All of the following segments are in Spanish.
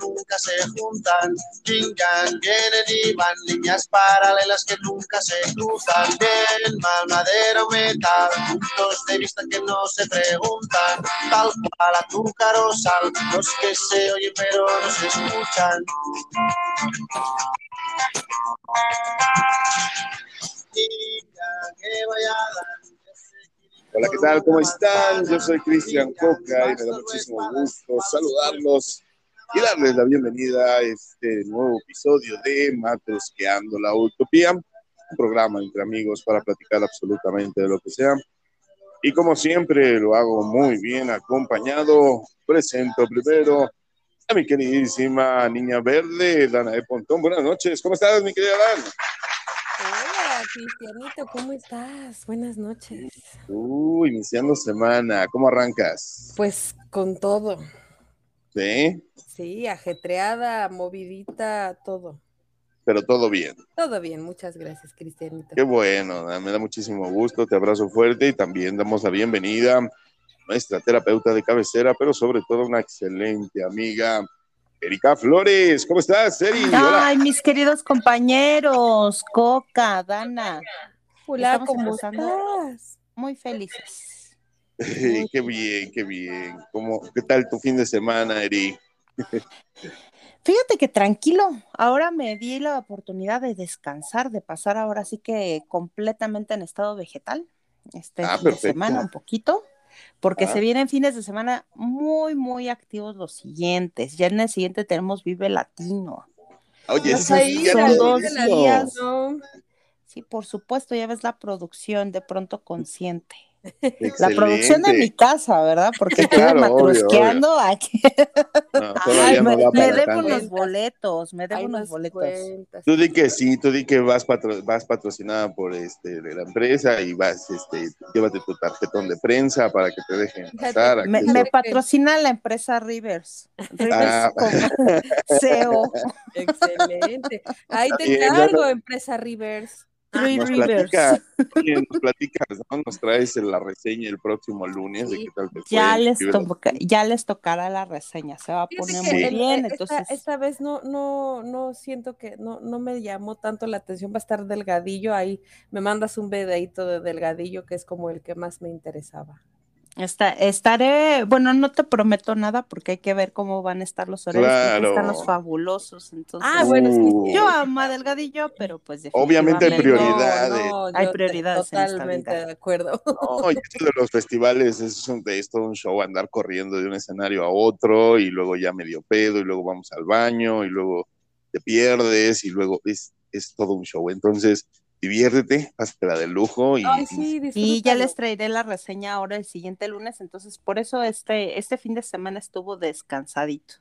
nunca se juntan. Yin yang y van líneas paralelas que nunca se cruzan. Bien, mal, madera o metal, puntos de vista que no se preguntan. Tal cual azúcar o sal, los que se oyen pero no se escuchan. Hola, ¿qué tal? ¿Cómo están? Yo soy Cristian Coca y me da muchísimo gusto saludarlos y darles la bienvenida a este nuevo episodio de Matrosqueando la Utopía, un programa entre amigos para platicar absolutamente de lo que sea. Y como siempre lo hago muy bien acompañado, presento primero a mi queridísima niña verde, Dana de Pontón. Buenas noches, ¿cómo estás, mi querida Dana? Hola, Cristianito, ¿cómo estás? Buenas noches. Iniciando semana, ¿cómo arrancas? Pues con todo. ¿Sí? Sí, ajetreada, movidita, todo. Pero todo bien. Todo bien, muchas gracias, Cristianito. Qué bueno, me da muchísimo gusto, te abrazo fuerte y también damos la bienvenida a nuestra terapeuta de cabecera, pero sobre todo una excelente amiga, Erika Flores. ¿Cómo estás, Eri? Ay, mis queridos compañeros, Coca, Dana. Hola, ¿cómo estás? Muy felices. Qué bien, qué bien. ¿Cómo, ¿Qué tal tu fin de semana, Eri? Fíjate que tranquilo, ahora me di la oportunidad de descansar, de pasar ahora sí que completamente en estado vegetal, este Ah, fin de perfecto. semana un poquito, porque Ah. se vienen fines de semana muy, muy activos los siguientes. Ya en el siguiente tenemos Vive Latino. Oye, ¿Vas ese a es ir día son de dos días. Sí, por supuesto, ya ves la producción de pronto consciente. La producción de mi casa, ¿verdad? Porque Sí, estoy claro, obvio, matrusqueando aquí. No, me, no debo unos boletos, me debo unos nos boletos. cuentas. Tú di que sí, tú di que vas, patro- vas patrocinada por este, de la empresa y vas, este, llévate tu tarjetón de prensa para que te dejen pasar. Me, patrocina la empresa Rivers. Rivers Ah. como CEO. Excelente. Ahí te encargo, empresa Rivers. Three Nos Rivers. nos platicas, ¿no? Nos traes la reseña el próximo lunes de qué tal te. Ya les, toca- ya les tocará la reseña, se va a Fíjate poner muy el- bien, esta, entonces esta vez no, no, no siento que, no, no me llamó tanto la atención, va a estar delgadillo, ahí me mandas un videíto de delgadillo que es como el que más me interesaba. Está, estaré, bueno, no te prometo nada porque hay que ver cómo van a estar los horarios, Claro. están los fabulosos, entonces Ah, bueno, Uh, sí. yo amo a Delgadillo, pero pues Obviamente hay prioridades. No, no, Hay prioridades en esta Totalmente vida. de acuerdo. No, y esto de los festivales es, un, es todo un show, andar corriendo de un escenario a otro y luego ya medio pedo y luego vamos al baño y luego te pierdes y luego es, es todo un show. Entonces, diviértete, pásatela de lujo y, Ay, sí, Y ya les traeré la reseña ahora el siguiente lunes, entonces por eso este, este fin de semana estuvo descansadito,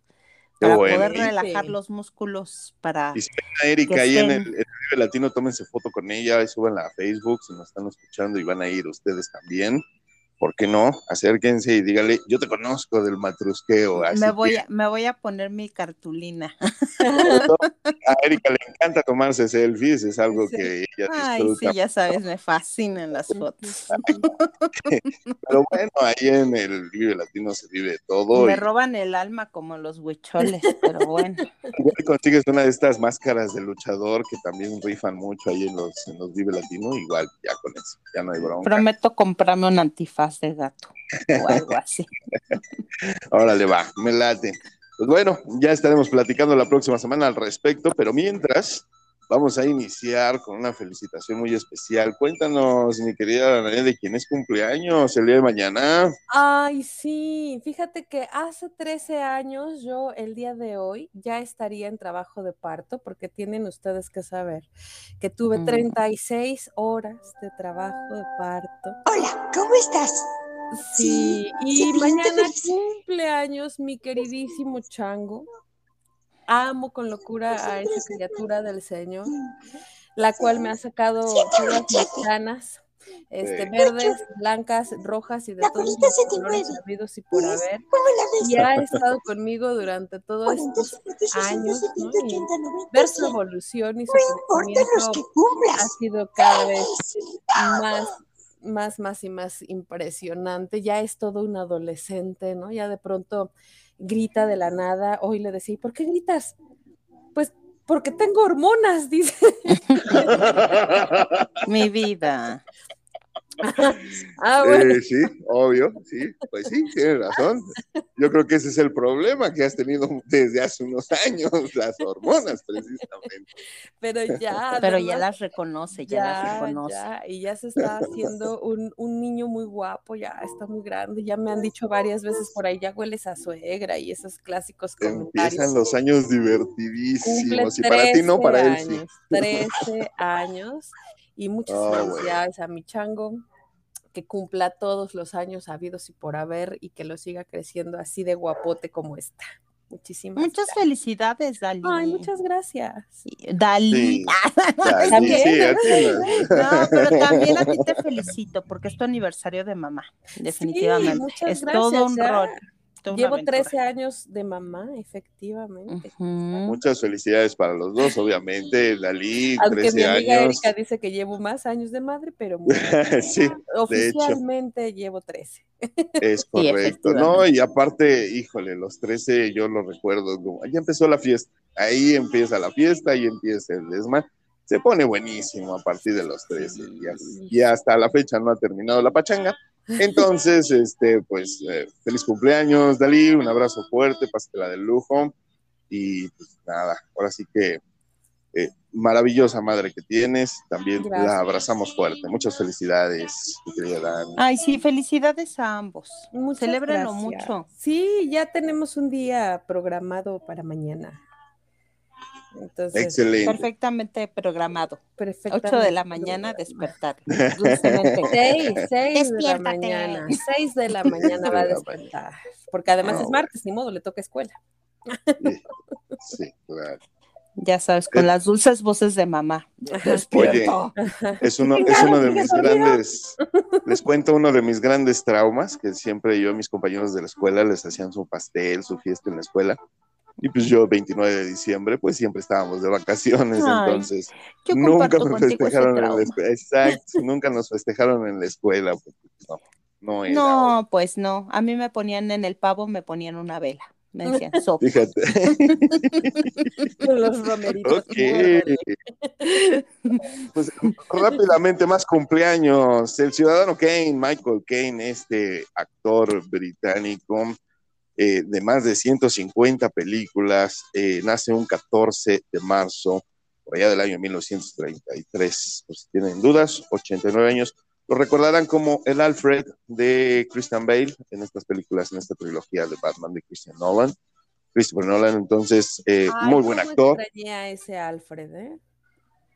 para bueno. poder Sí. relajar los músculos, para... Y si ven a Erika ahí en el, estén- en el Vive Latino, tómense foto con ella y súbanla a Facebook si nos están escuchando y van a ir ustedes también. ¿Por qué no? Acérquense y díganle, yo te conozco del matrusqueo. Así Me que voy, a, me voy a poner mi cartulina. a Erika le encanta tomarse selfies, es algo Sí. que ella Ay, disfruta. sí, ya sabes, me fascinan las fotos. Pero bueno, ahí en el Vive Latino se vive todo. Me y roban el alma como los huicholes, pero bueno. igual consigues una de estas máscaras de luchador que también rifan mucho ahí en los, en los Vive Latino, igual ya con eso, ya no hay bronca. Prometo comprarme un antifaz de gato o algo así. Órale, va, me late. Pues bueno, ya estaremos platicando la próxima semana al respecto, pero mientras vamos a iniciar con una felicitación muy especial. Cuéntanos, mi querida Danae, de quién es cumpleaños el día de mañana. Ay, sí, fíjate que hace 13 años yo el día de hoy ya estaría en trabajo de parto porque tienen ustedes que saber que tuve Mm. 36 horas de trabajo de parto. Hola, ¿cómo estás? Sí, Sí, y sí, mañana cumpleaños mi queridísimo chango. Amo con locura a esa criatura del Señor, la cual me ha sacado todas mis canas, este, Sí. verdes, blancas, rojas y de La todos los colores habidos y por haber. Y ha estado conmigo durante todos estos años, ¿no? Y ver su evolución y su crecimiento ha sido cada vez más, más, más y más impresionante. Ya es todo un adolescente, ¿no? Ya de pronto grita de la nada. Hoy le decía, ¿y por qué gritas? Pues porque tengo hormonas, dice. Mi vida. ah, bueno. Eh, sí, obvio, sí, pues sí, tienes razón. Yo creo que ese es el problema que has tenido desde hace unos años, las hormonas, precisamente. Pero ya. Pero ya las reconoce, ya, las reconoce. ya, y ya se está haciendo un, un niño muy guapo, ya está muy grande, ya me han dicho varias veces por ahí, ya hueles a suegra y esos clásicos comentarios. Empiezan los años divertidísimos. Y para ti no, 13 para él sí. años, 13 años. Y muchas Ah, bueno. felicidades a mi chango, que cumpla todos los años habidos y por haber y que lo siga creciendo así de guapote como está. Muchísimas Muchas gracias. felicidades, Dali. Ay, muchas gracias. Sí. Ya, sí, También. sí, a ti no. Pero también a ti te felicito porque es tu aniversario de mamá, definitivamente. muchas es gracias, todo un ya. rol. Llevo aventura. 13 años de mamá, efectivamente. Muchas felicidades para los dos, obviamente. Dalí, Aunque 13 mi amiga años. Erika dice que llevo más años de madre, pero muy- sí, oficialmente llevo 13. es correcto. No, y aparte, híjole, los 13 yo lo recuerdo. como, ya empezó la fiesta. Ahí empieza la fiesta, ahí empieza el desma. Se pone buenísimo a partir de los 13. Y, as- y hasta la fecha no ha terminado la pachanga. Entonces, este, pues, eh, feliz cumpleaños, Dalí. Un abrazo fuerte, pásatela del lujo. Y pues nada, ahora sí que eh, maravillosa madre que tienes. También Gracias. la abrazamos fuerte. Muchas felicidades, mi querida Dan. Ay, sí, felicidades a ambos. Muchas Celébrenlo gracias. mucho. Sí, ya tenemos un día programado para mañana. Entonces, Excelente. Perfectamente programado. 8 perfectamente de la mañana despertar. Dulcemente. Seis, seis de la mañana. Seis de la mañana va a despertar. Porque además No, es martes, ni modo, le toca escuela. Sí, claro. Ya sabes, con Eh. las dulces voces de mamá. Despierto. Es uno, es uno de mis grandes, les cuento uno de mis grandes traumas, que siempre yo y mis compañeros de la escuela les hacían su pastel, su fiesta en la escuela. Y pues yo, 29 de diciembre, pues siempre estábamos de vacaciones, Ay, entonces Yo nunca me festejaron en la escuela. Exacto, nunca nos festejaron en la escuela. porque, pues, no, no era. No, pues no. A mí me ponían en el pavo, me ponían una vela. Me decían sopa. Fíjate. Los romeritos. Ok. Pues rápidamente, más cumpleaños. El ciudadano Kane, Michael Kane, este actor británico eh, de más de 150 películas, eh, nace un 14 de marzo, por allá del año 1933. Pues si tienen dudas, 89 años. Lo recordarán como el Alfred de Christian Bale en estas películas, en esta trilogía de Batman de Christian Nolan. Christopher Nolan, entonces, eh, Ay, muy buen actor. extrañé a ese Alfred, ¿eh?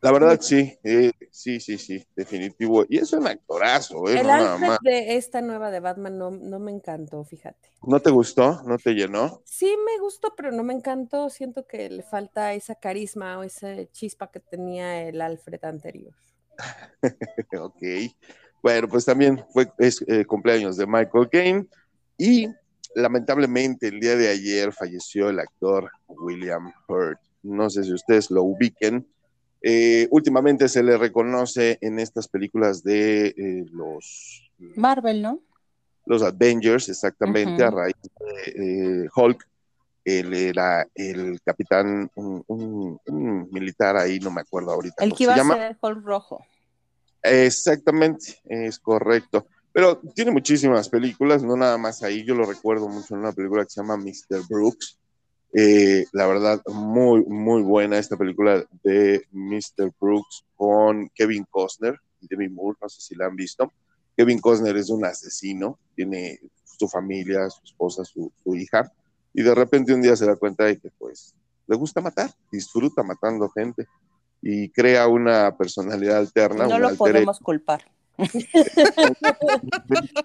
La verdad, sí, eh, sí, sí, sí, definitivo. Y es un actorazo, ¿eh? El No, de esta nueva de Batman no, no me encantó, fíjate. ¿No te gustó? ¿No te llenó? Sí me gustó, pero no me encantó. Siento que le falta esa carisma o esa chispa que tenía el Alfred anterior. ok. Bueno, pues también fue es, eh, cumpleaños de Michael Caine y lamentablemente el día de ayer falleció el actor William Hurt. No sé si ustedes lo ubiquen. Eh, últimamente se le reconoce en estas películas de eh, los Marvel, ¿no? los Avengers, exactamente, a raíz de eh, Hulk. Él era el capitán, un, un- un militar ahí, no me acuerdo ahorita El que se iba a llama. ser Hulk rojo. Exactamente, es correcto. Pero tiene muchísimas películas, no nada más ahí. Yo lo recuerdo mucho en una película que se llama Mr. Brooks. Eh, la verdad, muy, muy buena esta película de Mr. Brooks con Kevin Costner y Demi Moore. No sé si la han visto. Kevin Costner es un asesino, tiene su familia, su esposa, su, su hija, y de repente un día se da cuenta de que, pues, le gusta matar, disfruta matando gente y crea una personalidad alterna. No lo podemos culpar.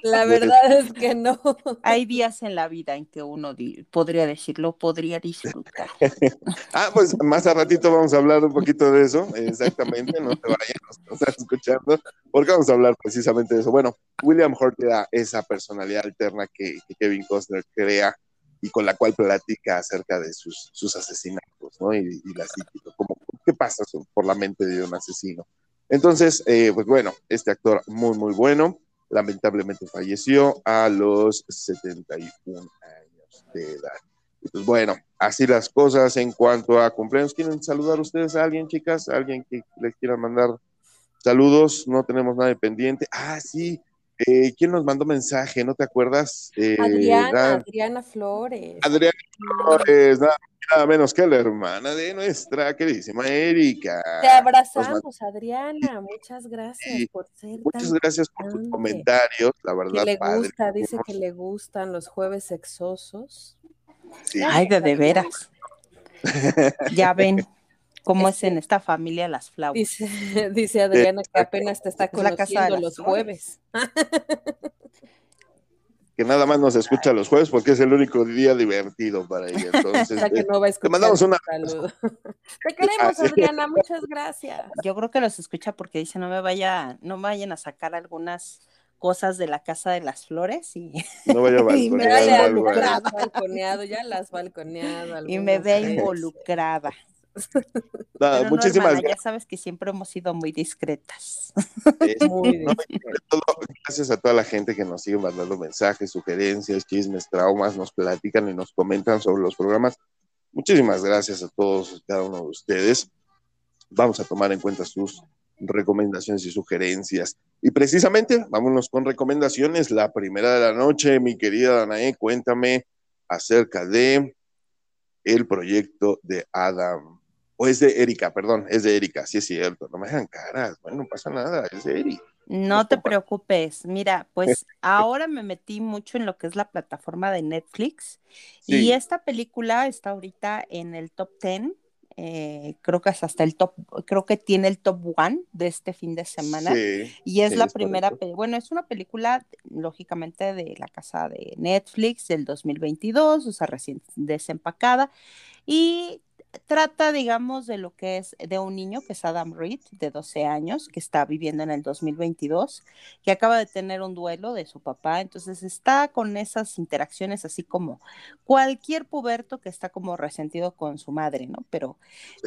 La verdad es que no. Hay días en la vida en que uno podría decirlo, podría disfrutar. Ah, pues más a ratito vamos a hablar un poquito de eso, exactamente, no te vayan, nos están escuchando, porque vamos a hablar precisamente de eso. Bueno, William Hurt era esa personalidad alterna que, que Kevin Costner crea y con la cual platica acerca de sus, sus asesinatos, ¿no? Y, y la psíquica, como, ¿qué pasa por la mente de un asesino? Entonces, eh, pues bueno, este actor muy, muy bueno, lamentablemente falleció a los 71 años. te da. Y pues bueno, así las cosas en cuanto a cumpleaños. ¿Quieren saludar ustedes a alguien, chicas? ¿A ¿Alguien que les quiera mandar saludos? No tenemos nada de pendiente. Ah, sí. Eh, ¿Quién nos mandó mensaje? ¿No te acuerdas? Eh, Adriana, Flores. Adriana Flores, nada, nada menos que la hermana de nuestra queridísima Erika. Te abrazamos, Adriana. Muchas gracias Sí, por ser Muchas tan gracias por tus comentarios, la que verdad, le padre. gusta, dice que le gustan los jueves sexosos. Sí. Ay, de de veras. Ya ven cómo es en esta familia las flautas. Dice, dice Adriana que apenas te está conociendo los flores. jueves. que nada más nos escucha los jueves porque es el único día divertido para ella. Entonces, que eh, no va a escuchar mandamos una- un saludo. Te queremos, Ah. Adriana, muchas gracias. Yo creo que los escucha porque dice no me vaya, no me vayan a sacar algunas cosas de la casa de las flores y, no vaya a Y me. Ya las balconeado, ya las balconeado. y me algunas ve veces. involucrada. No, muchísimas hermana, ya sabes que siempre hemos sido muy discretas. gracias. Muy No, todo, gracias a toda la gente que nos sigue mandando mensajes, sugerencias, chismes, traumas, nos platican y nos comentan sobre los programas. Muchísimas gracias a todos, cada uno de ustedes. Vamos a tomar en cuenta sus recomendaciones y sugerencias. Y precisamente, vámonos con recomendaciones. La primera de la noche, mi querida Danae, cuéntame acerca de el proyecto de Adam. O es de Erika, perdón, es de Erika, sí es cierto. No me hagan caras, bueno, no pasa nada, es de Erika. No te compa- preocupes, mira, pues ahora me metí mucho en lo que es la plataforma de Netflix y esta película está ahorita en el top 10, eh, creo que es hasta el top, creo que tiene el top one de este fin de semana Sí, y es sí, la es primera, bueno, es una película lógicamente de la casa de Netflix del 2022, o sea, recién desempacada y trata, digamos, de lo que es de un niño que es Adam Reed, de 12 años, que está viviendo en el 2022, que acaba de tener un duelo de su papá, entonces está con esas interacciones así como cualquier puberto que está como resentido con su madre, ¿no? Pero,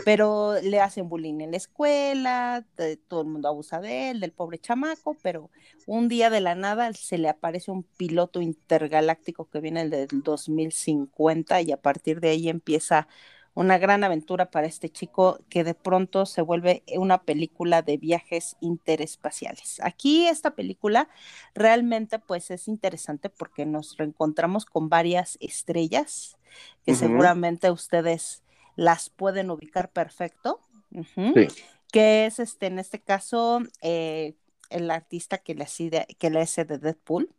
pero le hacen bullying en la escuela, todo el mundo abusa de él, del pobre chamaco, pero un día de la nada se le aparece un piloto intergaláctico que viene del 2050 y a partir de ahí empieza una gran aventura para este chico que de pronto se vuelve una película de viajes interespaciales. Aquí esta película realmente pues es interesante porque nos reencontramos con varias estrellas que seguramente ustedes las pueden ubicar perfecto. Sí. Que es este, en este caso, eh, el artista que le, hace de, que le hace de Deadpool.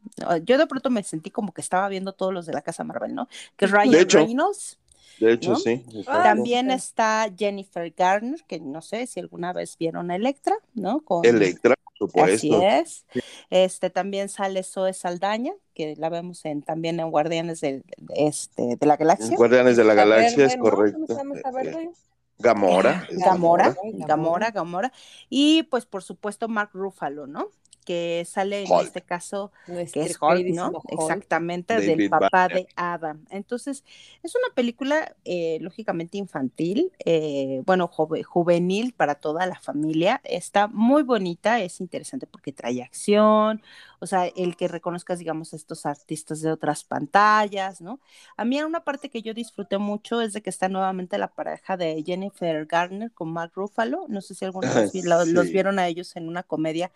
Yo de pronto me sentí como que estaba viendo todos los de la casa Marvel, ¿no? Que es Ryan. Reynolds. De hecho, ¿no? sí. También está Jennifer Garner, que no sé si alguna vez vieron a Electra, ¿no? Con, Electra, por Así supuesto. es. Este también sale Zoe Saldaña, que la vemos en, también en Guardianes del- este, de la Galaxia. Guardianes de la Galaxia, verde, es ¿no? ¿Cómo correcto. se llama esta verde? Gamora. Gamora, Gamora. Gamora, Gamora. Y pues por supuesto Mark Ruffalo, ¿no? Que sale en este caso, que es Hulk, ¿no? Hulk. Exactamente, David del papá Banner. de Adam. Entonces, es una película eh, lógicamente infantil, eh, bueno, jove- juvenil para toda la familia. Está muy bonita, es interesante porque trae acción, o sea, el que reconozcas, digamos, estos artistas de otras pantallas, ¿no? A mí una parte que yo disfruté mucho es de que está nuevamente la pareja de Jennifer Garner con Mark Ruffalo. No sé si lo- los vieron a ellos en una comedia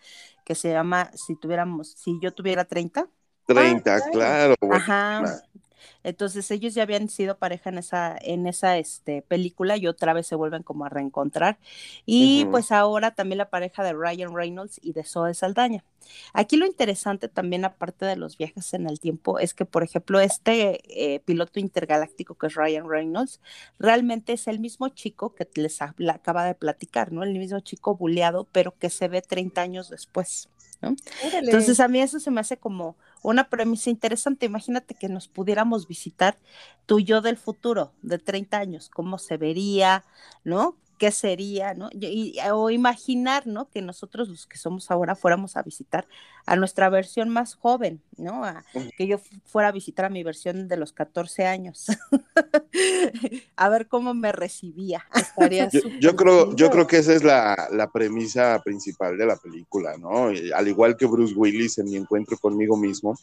que se llama Si tuviéramos, si yo tuviera 30. 30, Ah, claro. Ajá. Entonces ellos ya habían sido pareja en esa, en esa este, película y otra vez se vuelven como a reencontrar. Y pues ahora también la pareja de Ryan Reynolds y de Zoe Saldaña. Aquí lo interesante también, aparte de los viajes en el tiempo, es que, por ejemplo, este eh, piloto intergaláctico que es Ryan Reynolds, realmente es el mismo chico que les habla- acaba de platicar, ¿no? El mismo chico buleado, pero que se ve 30 años después. Órale. Entonces a mí eso se me hace como una premisa interesante. Imagínate que nos pudiéramos visitar tú y yo del futuro, de 30 años, cómo se vería, ¿no? ¿Qué sería, no? Y, y- o imaginar, ¿no? Que nosotros los que somos ahora fuéramos a visitar a nuestra versión más joven, ¿no? A- que yo fu- fuera a visitar a mi versión de los 14 años. a ver cómo me recibía. Estaría Yo, creo, yo creo que esa es la, la premisa principal de la película, ¿no? Al igual que Bruce Willis en mi encuentro conmigo mismo,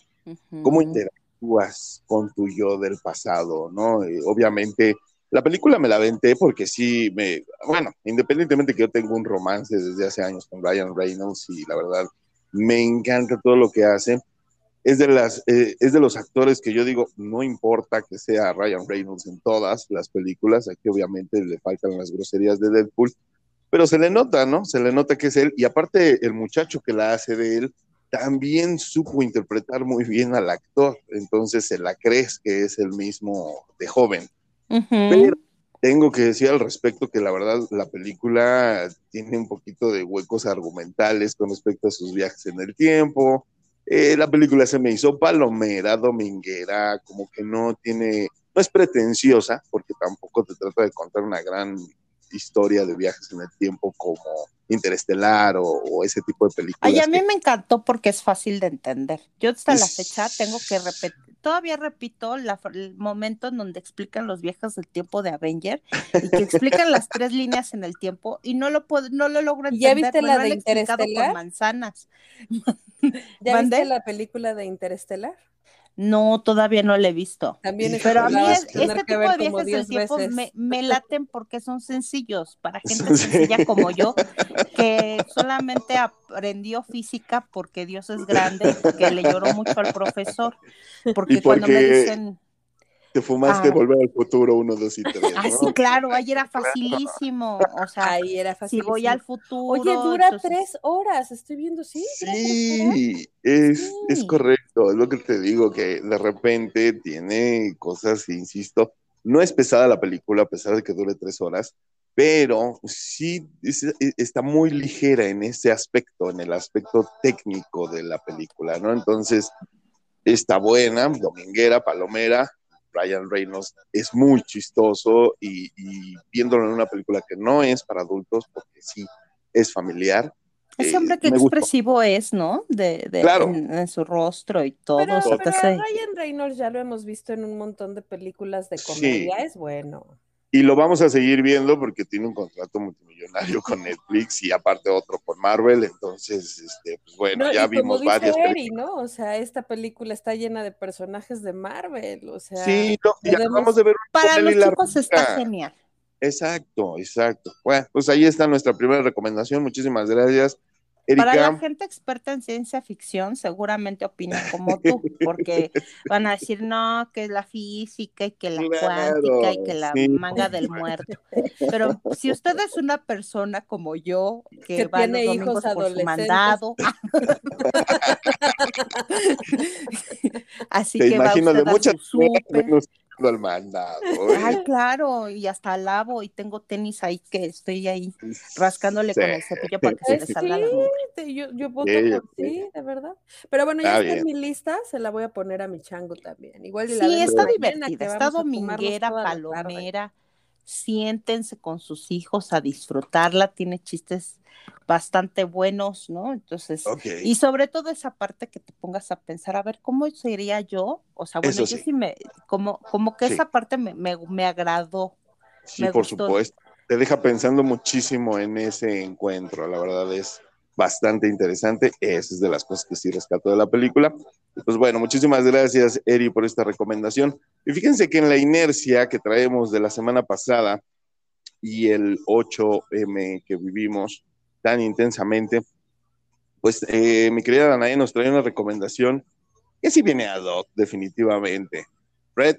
cómo interactúas con tu yo del pasado, ¿no? Eh, obviamente, la película me la venté porque sí, me, bueno, independientemente que yo tengo un romance desde hace años con Ryan Reynolds y la verdad me encanta todo lo que hace. Es de, las, eh, es de los actores que yo digo, no importa que sea Ryan Reynolds en todas las películas, aquí obviamente le faltan las groserías de Deadpool, pero se le nota, ¿no? Se le nota que es él. Y aparte, el muchacho que la hace de él también supo interpretar muy bien al actor. Entonces se la crees que es el mismo de joven. Pero tengo que decir al respecto que la verdad la película tiene un poquito de huecos argumentales con respecto a sus viajes en el tiempo. Eh, la película se me hizo palomera, dominguera, como que no tiene, no es pretenciosa, porque tampoco te trata de contar una gran historia de viajes en el tiempo como Interestelar o, ese tipo de películas. Ay, a mí me encantó porque es fácil de entender. Yo hasta la fecha tengo que repetir, todavía repito la, el momento en donde explican los viajes del tiempo de Avenger y que explican las tres líneas en el tiempo y no lo puedo, no lo logro entender. ¿Ya viste la de Interestelar? Con manzanas. ¿Ya viste la película de Interestelar? No, todavía no la he visto. También es Pero a mí es, este tipo de viajes del tiempo me, me, laten porque son sencillos para gente sencilla como yo, que solamente aprendió física porque Dios es grande, porque le lloró mucho al profesor. Porque, cuando me dicen te fumaste ah. Volver al Futuro 1, 2 y 3. ¿no? Ah, sí, claro, ahí era facilísimo. O sea, ahí era facilísimo. Si voy al futuro. Oye, dura tres horas, estoy viendo, ¿sí? Sí, es, es correcto, es lo que te digo, que de repente tiene cosas, insisto, no es pesada la película, a pesar de que dure tres horas, pero sí está muy ligera en ese aspecto, en el aspecto técnico de la película, ¿no? Entonces, está buena, dominguera, palomera, Ryan Reynolds es muy chistoso y, viéndolo en una película que no es para adultos, porque sí es familiar. Ese hombre eh, que expresivo es, ¿no? De, en, su rostro y todo. Pero, Ryan Reynolds ya lo hemos visto en un montón de películas de comedia, es bueno. Y lo vamos a seguir viendo porque tiene un contrato multimillonario con Netflix y aparte otro con Marvel. Entonces, este, pues bueno, ya vimos varias películas. ¿no? O sea, esta película está llena de personajes de Marvel. O sea, sí, ya vamos de ver. Para los chicos está genial. Exacto, exacto. Bueno, pues ahí está nuestra primera recomendación. Muchísimas gracias. Para la gente experta en ciencia ficción, seguramente opina como tú, porque van a decir, no, que es la física y que la cuántica y que la manga del muerto. Pero si usted es una persona como yo, que, va tiene los hijos por su mandado, así Te que imagino va de muchas al mandado. Ay, claro, y hasta lavo y tengo tenis ahí que estoy ahí rascándole con el cepillo para que se le salga la Yo, yo voto por sí, de verdad. Pero bueno, ya está en mi lista, se la voy a poner a mi chango también. Igual sí, está divertida, está dominguera, palomera. Siéntense con sus hijos a disfrutarla, tiene chistes bastante buenos, ¿no? Entonces, y sobre todo esa parte que te pongas a pensar, a ver, ¿cómo sería yo? O sea, bueno, yo sí me, como, como que esa parte me, me, agradó. Sí, por supuesto. Te deja pensando muchísimo en ese encuentro, la verdad es bastante interesante. Esa es de las cosas que sí rescato de la película. Pues bueno, muchísimas gracias, Eri, por esta recomendación. Y fíjense que en la inercia que traemos de la semana pasada y el 8M que vivimos, tan intensamente, pues eh, mi querida Danae nos trae una recomendación que sí viene ad hoc, definitivamente. Red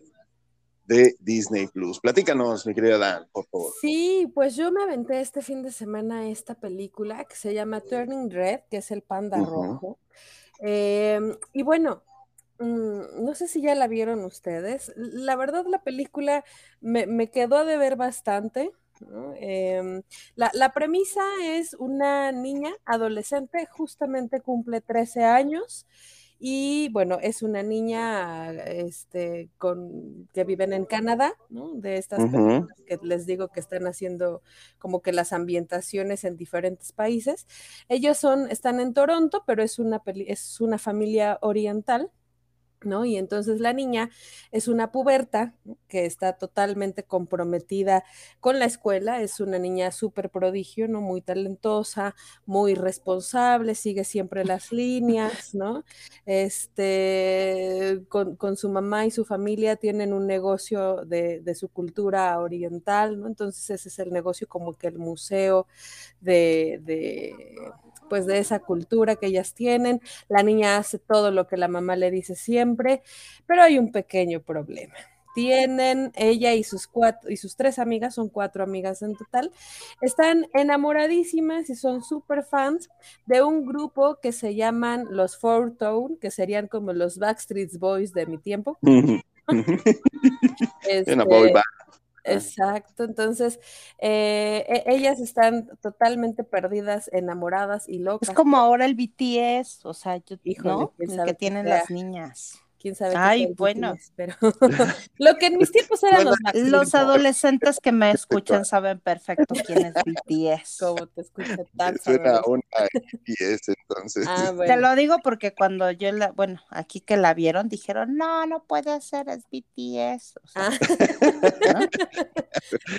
de Disney Plus. Platícanos, mi querida Dan, por favor. Sí, pues yo me aventé este fin de semana esta película que se llama Turning Red, que es el panda rojo. Em, y bueno, mm, no sé si ya la vieron ustedes. La verdad, la película me, me quedó a deber bastante. Em, la, premisa es una niña adolescente, justamente cumple 13 años y bueno, es una niña este, con, que viven en Canadá, de estas personas que les digo que están haciendo como que las ambientaciones en diferentes países. Ellos son, están en Toronto, pero es una, es una familia oriental ¿no? Y entonces la niña es una puberta que está totalmente comprometida con la escuela, es una niña súper prodigio, ¿no? Muy talentosa, muy responsable, sigue siempre las líneas, ¿no? Este, con, con su mamá y su familia tienen un negocio de, de, su cultura oriental, ¿no? Entonces ese es el negocio como que el museo de, de pues de esa cultura que ellas tienen. La niña hace todo lo que la mamá le dice siempre, pero hay un pequeño problema. Tienen ella y sus cuatro y sus tres amigas, son cuatro amigas en total, están enamoradísimas y son súper fans de un grupo que se llaman los Four Tone, que serían como los Backstreet Boys de mi tiempo. este. Exacto, entonces eh, ellas están totalmente perdidas, enamoradas y locas. Es como ahora el BTS, o sea, yo, Híjole, ¿no? El que tienen las niñas. Quién sabe Ay, bueno. Pero lo que en mis tiempos eran bueno, los, los adolescentes que me escuchan saben perfecto quién es BTS. Como te escucha tan Suena una BTS entonces. Ah, bueno. Te lo digo porque cuando yo la, bueno, aquí que la vieron dijeron, no, no puede ser, es BTS. O sea, ah. ¿no?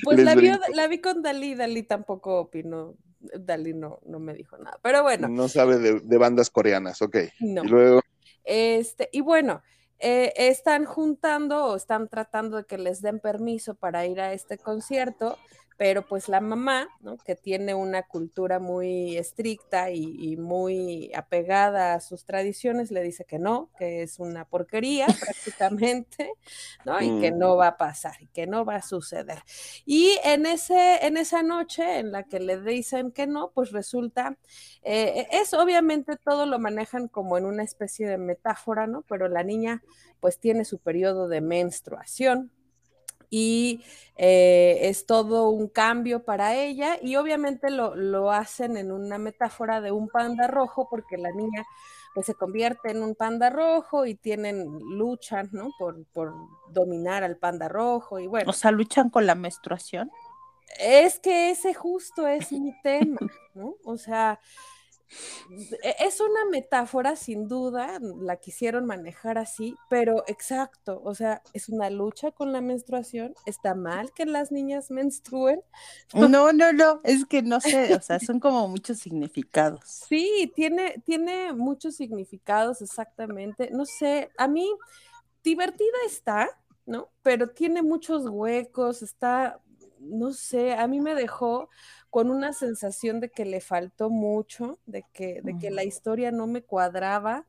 pues la, vio, la vi con Dalí, Dalí tampoco opinó. Dalí no, no me dijo nada, pero bueno. No sabe de, de bandas coreanas, ok. No. Y luego. Este, y bueno, eh, están juntando o están tratando de que les den permiso para ir a este concierto, pero pues la mamá, ¿no? que tiene una cultura muy estricta y, y, muy apegada a sus tradiciones, le dice que no, que es una porquería prácticamente, ¿no? Y que no va a pasar, y que no va a suceder. Y en, ese, en esa noche en la que le dicen que no, pues resulta, eh, es obviamente todo lo manejan como en una especie de metáfora, ¿no? Pero la niña pues tiene su periodo de menstruación, y eh, es todo un cambio para ella y obviamente lo, lo, hacen en una metáfora de un panda rojo porque la niña pues se convierte en un panda rojo y tienen luchan, ¿no? Por, por dominar al panda rojo y bueno. O sea, luchan con la menstruación. Es que ese justo es mi tema, ¿no? O sea, es una metáfora, sin duda, la quisieron manejar así, pero exacto, o sea, es una lucha con la menstruación. ¿Está mal que las niñas menstruen? No, no, no, es que no sé, o sea, son como muchos significados. Sí, tiene, tiene muchos significados, exactamente. No sé, a mí divertida está, ¿no? Pero tiene muchos huecos, está, no sé, a mí me dejó con una sensación de que le faltó mucho, de que, de que la historia no me cuadraba,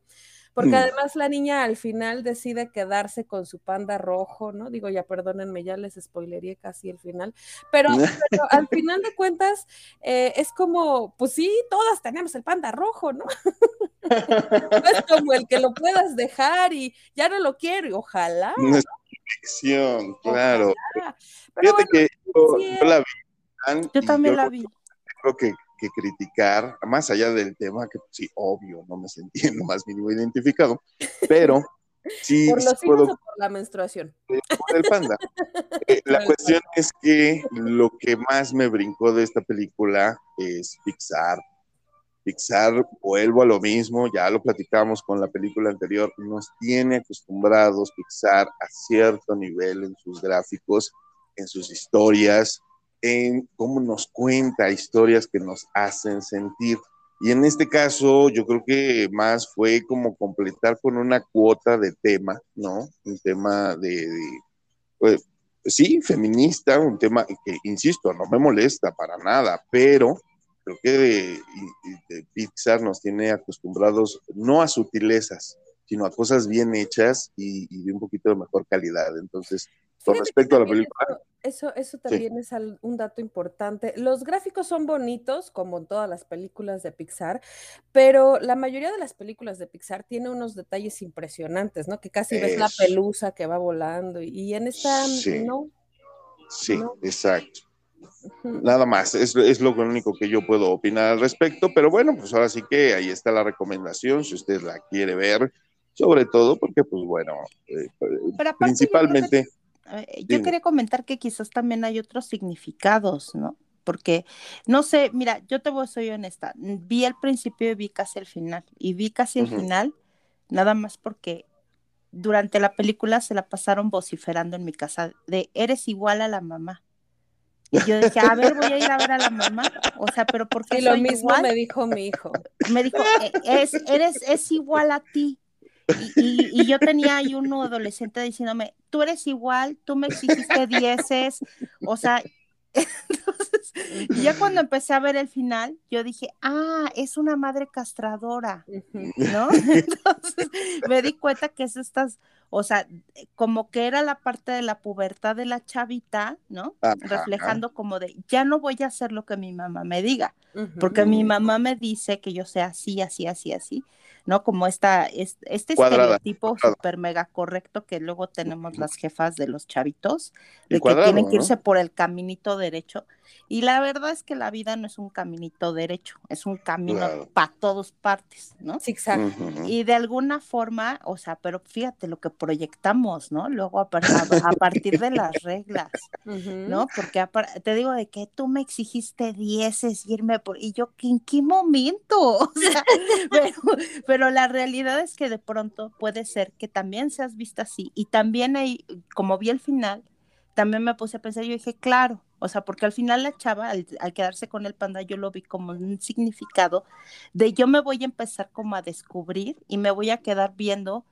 porque Mm. además la niña al final decide quedarse con su panda rojo, ¿no? Digo, ya perdónenme, ya les spoilería casi el final, pero, pero al final de cuentas eh, es como, pues sí, todas tenemos el panda rojo, ¿no? no es como el que lo puedas dejar y ya no lo quiero, y ojalá. No claro. Ojalá. Pero Fíjate bueno, que yo, la vi. Yo también yo la vi. Tengo que, que, criticar, más allá del tema, que sí, obvio, no me sentí en lo más mínimo identificado, pero sí, ¿Por los puedo, hijos o por la menstruación? eh, por el panda. Eh, la el cuestión es que lo que más me brincó de esta película es Pixar. Pixar, vuelvo a lo mismo, ya lo platicamos con la película anterior, nos tiene acostumbrados Pixar a cierto nivel en sus gráficos, en sus historias, en cómo nos cuenta historias que nos hacen sentir. Y en este caso, yo creo que más fue como completar con una cuota de tema, ¿no? Un tema de, de pues, sí, feminista, un tema que, insisto, no me molesta para nada, pero creo que Pixar nos tiene acostumbrados no a sutilezas, sino a cosas bien hechas y, y de un poquito de mejor calidad. Entonces, con Fíjate respecto a la película. Eso, eso, también sí. es al, un dato importante. Los gráficos son bonitos, como en todas las películas de Pixar, pero la mayoría de las películas de Pixar tiene unos detalles impresionantes, ¿no? Que casi es. ves la pelusa que va volando y en esta sí. no. Sí, no. exacto. Nada más, es, es, lo único que yo puedo opinar al respecto, pero bueno, pues ahora sí que ahí está la recomendación, si usted la quiere ver, sobre todo porque, pues bueno, eh, principalmente... Yo, yo quería comentar que quizás también hay otros significados, ¿no? Porque, no sé, mira, yo te voy, soy honesta, vi al principio y vi casi al final, y vi casi uh -huh. final, nada más porque durante la película se la pasaron vociferando en mi casa de eres igual a la mamá. Y yo dije, a ver, voy a ir a ver a la mamá. O sea, pero ¿por qué Y lo soy mismo igual? me dijo mi hijo. me dijo, "E- es, eres, es igual a ti. Y, y- y yo tenía ahí uno adolescente diciéndome, tú eres igual, tú me exigiste dieces, o sea, entonces, ya cuando empecé a ver el final, yo dije, ah, es una madre castradora. ¿no? Entonces me di cuenta que es estas, o sea, como que era la parte de la pubertad de la chavita, ¿no? Ajá. Reflejando como de, ya no voy a hacer lo que mi mamá me diga, porque mi Mm. mamá me dice que yo sea así, así, así, así, ¿no? Como esta, es- este Cuadrada, estereotipo cuadrada. súper mega correcto que luego tenemos las jefas de los chavitos, de que tienen que ¿no? irse por el caminito derecho. Y la verdad es que la vida no es un caminito derecho, es un camino Claro. para todas partes, ¿no? Zigzag. Ujú. Y de alguna forma, o sea, pero fíjate lo que proyectamos, ¿no? Luego a, par- a- partir de las reglas, Ujú. ¿no? Porque te digo de que tú me exigiste dieces y irme por... Y yo, ¿que ¿en qué momento? O sea, pero, pero la realidad es que de pronto puede ser que también seas vista así. Y también ahí, como vi el final, también me puse a pensar, yo dije, claro, o sea, porque al final la chava, al, al quedarse con el panda, yo lo vi como un significado de yo me voy a empezar como a descubrir y me voy a quedar viendo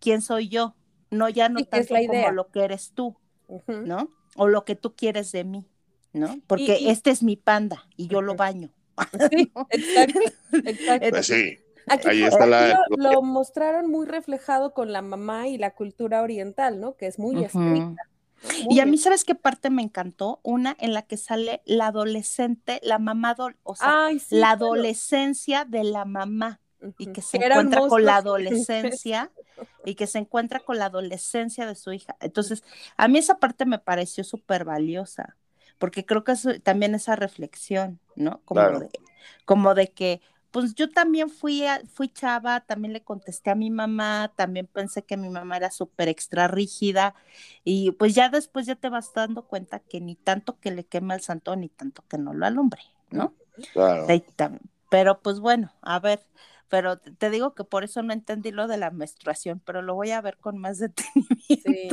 quién soy yo, no ya no Sí, tanto la idea. como lo que eres tú. ¿no? O lo que tú quieres de mí, ¿no? Porque y- este es mi panda y yo lo baño. Sí, exacto, exacto. Pues sí, Aquí, ahí está la- lo, lo mostraron muy reflejado con la mamá y la cultura oriental, ¿no? Que es muy Ujú. estricta. Y a mí, ¿sabes qué parte me encantó? Una en la que sale la adolescente, la mamá, o sea, Ay, sí, la adolescencia de la mamá y que se encuentra con la adolescencia y que se encuentra con la adolescencia de su hija. Entonces, a mí esa parte me pareció súper valiosa, porque creo que es también esa reflexión, ¿no? Como, Claro. de, como de que, pues yo también fui, a- fui chava, también le contesté a mi mamá, también pensé que mi mamá era súper extra rígida y pues ya después ya te vas dando cuenta que ni tanto que le quema el santo, ni tanto que no lo alumbre, ¿no? claro. Pero pues bueno, a ver, pero te digo que por eso no entendí lo de la menstruación, pero lo voy a ver con más detenimiento. Sí,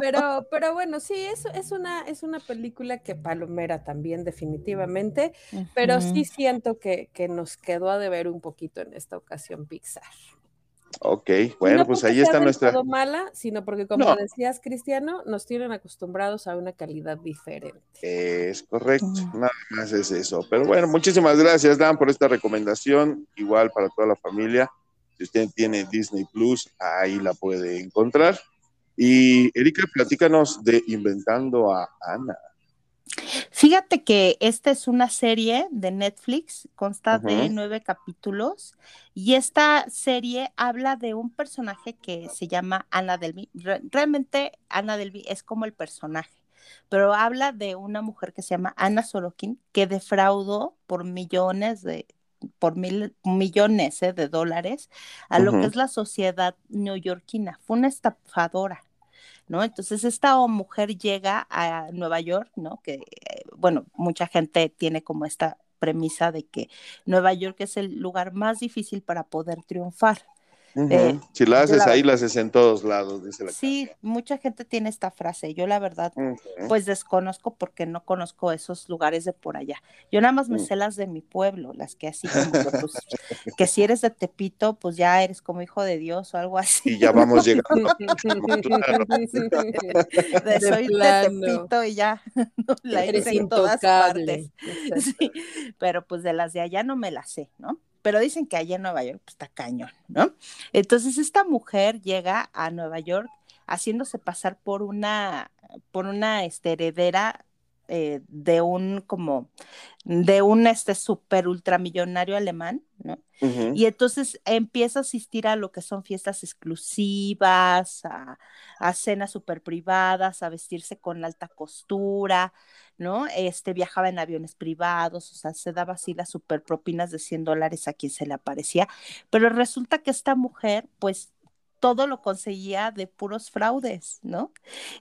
pero, pero bueno, sí, es, es, una, es una película que palomera también, definitivamente, pero sí siento que, que nos quedó a deber un poquito en esta ocasión Pixar. Ok, bueno, no pues ahí está nuestra. todo mala, sino porque, como No. decías, Cristiano, nos tienen acostumbrados a una calidad diferente. Es correcto, Mm. nada más es eso. Pero bueno, muchísimas gracias, Dan, por esta recomendación. Igual para toda la familia. Si usted tiene Disney Plus, ahí la puede encontrar. Y Erika, platícanos de Inventando a Ana. Fíjate que esta es una serie de Netflix, consta de nueve capítulos, y esta serie habla de un personaje que se llama Ana Delby. Re- realmente Ana Delby es como el personaje, pero habla de una mujer que se llama Ana Sorokin, que defraudó por millones de por mil, millones eh, de dólares a lo que es la sociedad neoyorquina. Fue una estafadora. ¿No? Entonces esta mujer llega a Nueva York, ¿no? Que, eh, bueno, mucha gente tiene como esta premisa de que Nueva York es el lugar más difícil para poder triunfar. Eh, si la haces la ahí, la haces en todos lados, dice la Sí, mucha gente tiene esta frase. Yo la verdad, pues desconozco porque no conozco esos lugares de por allá. Yo nada más me Mm. sé las de mi pueblo, las que así como que, pues, que si eres de Tepito, pues ya eres como hijo de Dios o algo así. Y ya vamos llegando. Claro. de De soy de. Tepito y ya no, la Eres en todas partes. Sí, pero pues de las de allá no me las sé, ¿no? Pero dicen que allá en Nueva York pues, está cañón, ¿no? Entonces esta mujer llega a Nueva York haciéndose pasar por una, por una este, heredera eh, de un como, de un este super ultramillonario alemán, ¿no? Y entonces empieza a asistir a lo que son fiestas exclusivas, a, a cenas súper privadas, a vestirse con alta costura, ¿no? Este viajaba en aviones privados, o sea, se daba así las super propinas de 100 dólares a quien se le aparecía. Pero resulta que esta mujer, pues, todo lo conseguía de puros fraudes, ¿no?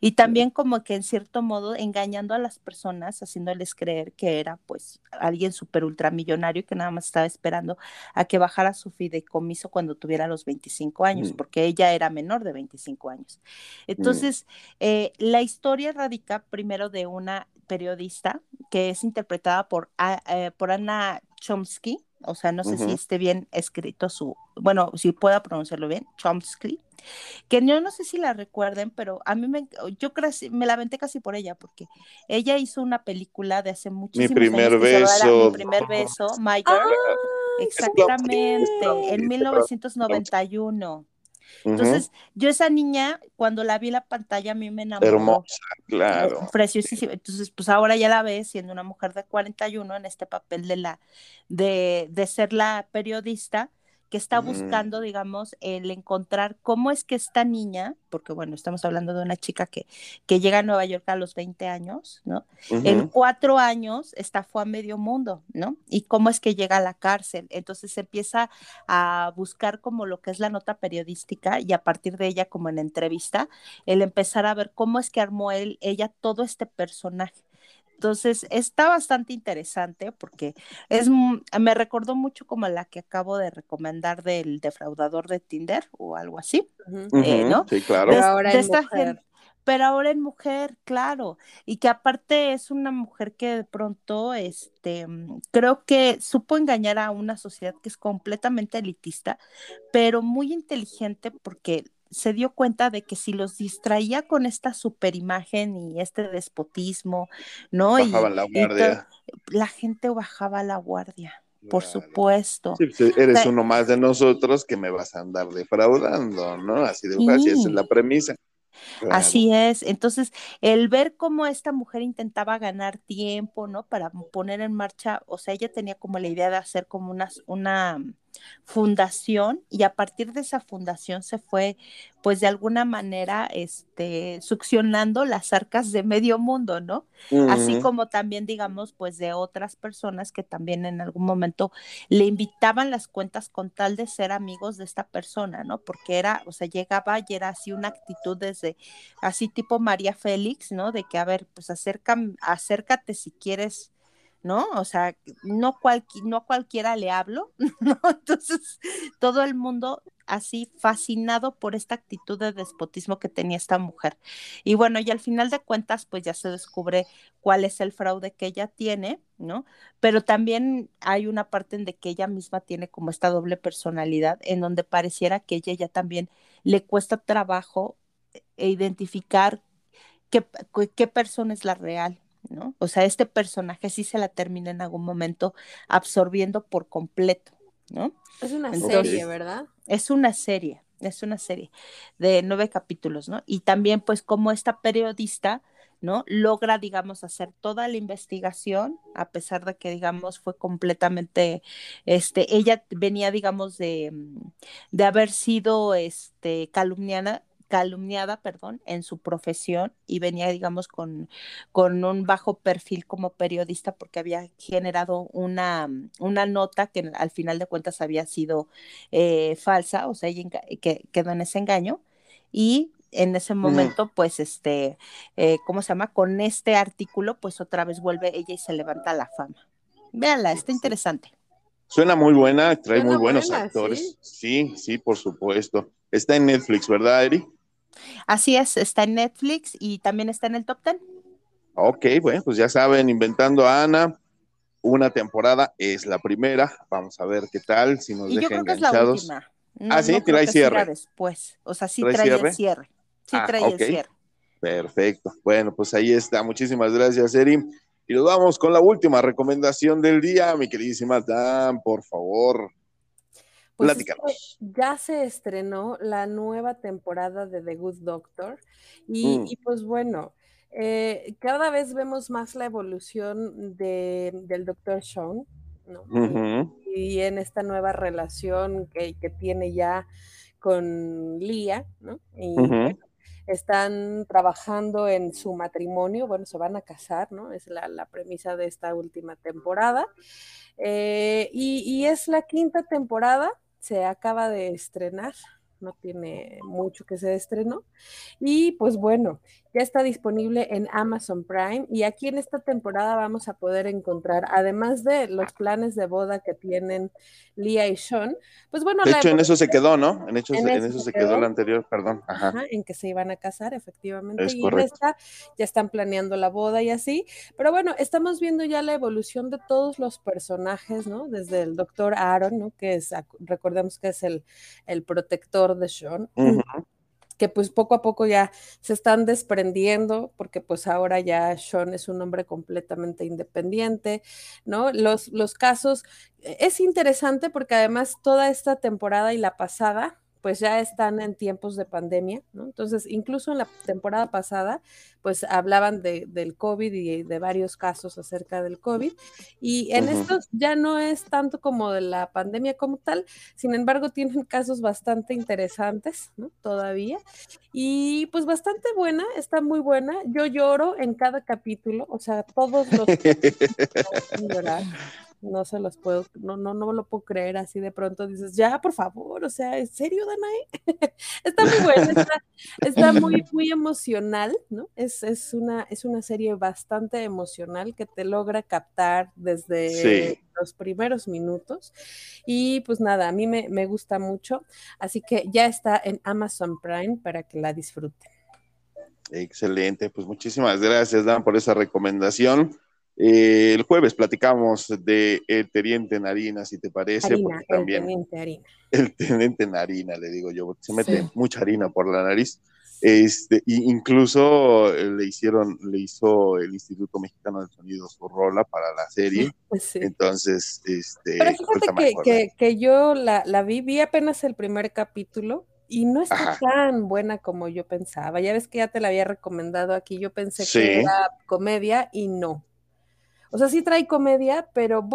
Y también como que en cierto modo engañando a las personas, haciéndoles creer que era pues alguien súper ultramillonario que nada más estaba esperando a que bajara su fideicomiso cuando tuviera los 25 años, Mm. porque ella era menor de 25 años. Entonces, eh, la historia radica primero de una periodista que es interpretada por, A- eh, por Anna Chomsky, o sea, no sé si esté bien escrito su, bueno, si pueda pronunciarlo bien, Chomsky, que yo no sé si la recuerden, pero a mí me, yo crecí, me la aventé casi por ella, porque ella hizo una película de hace muchísimos primer años beso. Mi primer beso, My Girl, Ah, exactamente, en 1991. Entonces, yo esa niña, cuando la vi en la pantalla, a mí me enamoró. Hermosa, claro. Preciosísima. Entonces, pues ahora ya la ves siendo una mujer de 41 en este papel de la de, de ser la periodista que está Mm. buscando, digamos, el encontrar cómo es que esta niña, porque bueno, estamos hablando de una chica que, que llega a Nueva York a los 20 años, ¿no? En cuatro años estafó a medio mundo, ¿no? Y cómo es que llega a la cárcel. Entonces se empieza a buscar como lo que es la nota periodística y a partir de ella, como en entrevista, el empezar a ver cómo es que armó él, ella todo este personaje. Entonces está bastante interesante porque es, me recordó mucho como la que acabo de recomendar del defraudador de Tinder o algo así. Eh, ¿no? Sí, claro. Pero ahora de en esta mujer. pero ahora en mujer, claro, y que aparte es una mujer que de pronto, este, mm, creo que supo engañar a una sociedad que es completamente elitista, pero muy inteligente porque se dio cuenta de que si los distraía con esta superimagen y este despotismo, ¿no? Bajaban la y to- guardia. la gente bajaba la guardia, por supuesto. Sí, pues, eres sea- uno más de nosotros que me vas a andar defraudando, ¿no? Así de fácil, esa Sí. es la premisa. Claro. Así es. Entonces, el ver cómo esta mujer intentaba ganar tiempo, ¿no? Para poner en marcha, o sea, ella tenía como la idea de hacer como una, una fundación y a partir de esa fundación se fue, pues de alguna manera, este, succionando las arcas de medio mundo, ¿no? Así como también, digamos, pues de otras personas que también en algún momento le invitaban las cuentas con tal de ser amigos de esta persona, ¿no? Porque era, o sea, llegaba y era así una actitud desde, así tipo María Félix, ¿no? De que, a ver, pues acerca, acércate si quieres. ¿No? O sea, no, cualqui, no a cualquiera le hablo, ¿no? Entonces, todo el mundo así fascinado por esta actitud de despotismo que tenía esta mujer. Y bueno, y al final de cuentas, pues ya se descubre cuál es el fraude que ella tiene, ¿no? Pero también hay una parte en de que ella misma tiene como esta doble personalidad, en donde pareciera que ella ya también le cuesta trabajo e identificar qué, qué persona es la real, ¿no? O sea, este personaje sí se la termina en algún momento absorbiendo por completo, ¿no? Es una Entonces- serie, ¿verdad? Es una serie, es una serie de nueve capítulos, ¿no? Y también, pues, como esta periodista, ¿no? Logra, digamos, hacer toda la investigación, a pesar de que, digamos, fue completamente, este, ella venía, digamos, de, mm, de haber sido, este, calumniada, calumniada, perdón, en su profesión y venía, digamos, con, con un bajo perfil como periodista porque había generado una, una nota que al final de cuentas había sido eh, falsa, o sea, ella enga- que quedó en ese engaño y en ese momento, pues, este, eh, ¿cómo se llama? Con este artículo, pues otra vez vuelve ella y se levanta la fama. Véanla, está interesante. Suena muy buena, trae Suena muy buenos buena, actores. Sí, sí, por supuesto. Está en Netflix, ¿verdad, Eri? Así es, está en Netflix y también está en el top 10. Ok, bueno, pues ya saben, inventando a Ana, una temporada es la primera. Vamos a ver qué tal, si nos Y yo deja creo que es la enganchados. Ah, ¿sí? creo ¿Trae cierre? después. O sea, sí ¿Trae trae, cierre? el cierre. Sí Ah, trae el cierre. Perfecto. Bueno, pues ahí está. Muchísimas gracias, Eri. Y nos vamos con la última recomendación del día, mi queridísima Dan, por favor. Pues es que Platícanos. ya se estrenó la nueva temporada de The Good Doctor y, Mm. y pues bueno, eh, cada vez vemos más la evolución de, del Dr. Sean, ¿no? Y en esta nueva relación que, que tiene ya con Lía, ¿no? Y están trabajando en su matrimonio, bueno, se van a casar, ¿no? Es la, la premisa de esta última temporada. Eh, y, y es la quinta temporada, se acaba de estrenar, no tiene mucho que se estrenó. Y pues bueno, ya está disponible en Amazon Prime y aquí en esta temporada vamos a poder encontrar, además de los planes de boda que tienen Lia y Sean, pues bueno, De la hecho, en eso se quedó, ¿no? En, hecho, En en eso se quedó quedó. el anterior, perdón. Ajá. Ajá, en que se iban a casar, efectivamente. Es y correcto. en esta ya están planeando la boda y así. Pero bueno, estamos viendo ya la evolución de todos los personajes, ¿no? Desde el doctor Aaron, ¿no? Que es, recordemos que es el, el protector de Sean. Que pues poco a poco ya se están desprendiendo, porque pues ahora ya Sean es un hombre completamente independiente, ¿no? Los, los casos, eh, es interesante porque además toda esta temporada y la pasada, pues ya están en tiempos de pandemia, ¿no? Entonces, incluso en la temporada pasada, pues hablaban de, del COVID y de varios casos acerca del COVID, y en Ujú. estos ya no es tanto como de la pandemia como tal, sin embargo, tienen casos bastante interesantes, ¿no? Todavía. Y pues bastante buena, está muy buena. Yo lloro en cada capítulo, o sea, todos los llorar. No se los puedo, no, no, no lo puedo creer así de pronto dices, ya, por favor, o sea, ¿en serio, Danae? está muy buena, está, está muy, muy emocional, ¿no? Es, es, una, es una serie bastante emocional que te logra captar desde Sí. los primeros minutos. Y pues nada, a mí me, me gusta mucho. Así que ya está en Amazon Prime para que la disfruten. Excelente, pues muchísimas gracias, Dan, por esa recomendación. Eh, el jueves platicamos de El Teniente Narina, si te parece, Harina, porque el también teniente harina. el Teniente Narina, le digo yo, porque se mete Sí. mucha harina por la nariz. Este, incluso eh, le hicieron, le hizo el Instituto Mexicano del Sonido su rola para la serie. Sí. Entonces, este, Pero fíjate que, que, que yo la, la vi, vi apenas el primer capítulo y no está Ajá. tan buena como yo pensaba. Ya ves que ya te la había recomendado aquí, yo pensé Sí. que era comedia y no. O sea, sí trae comedia, pero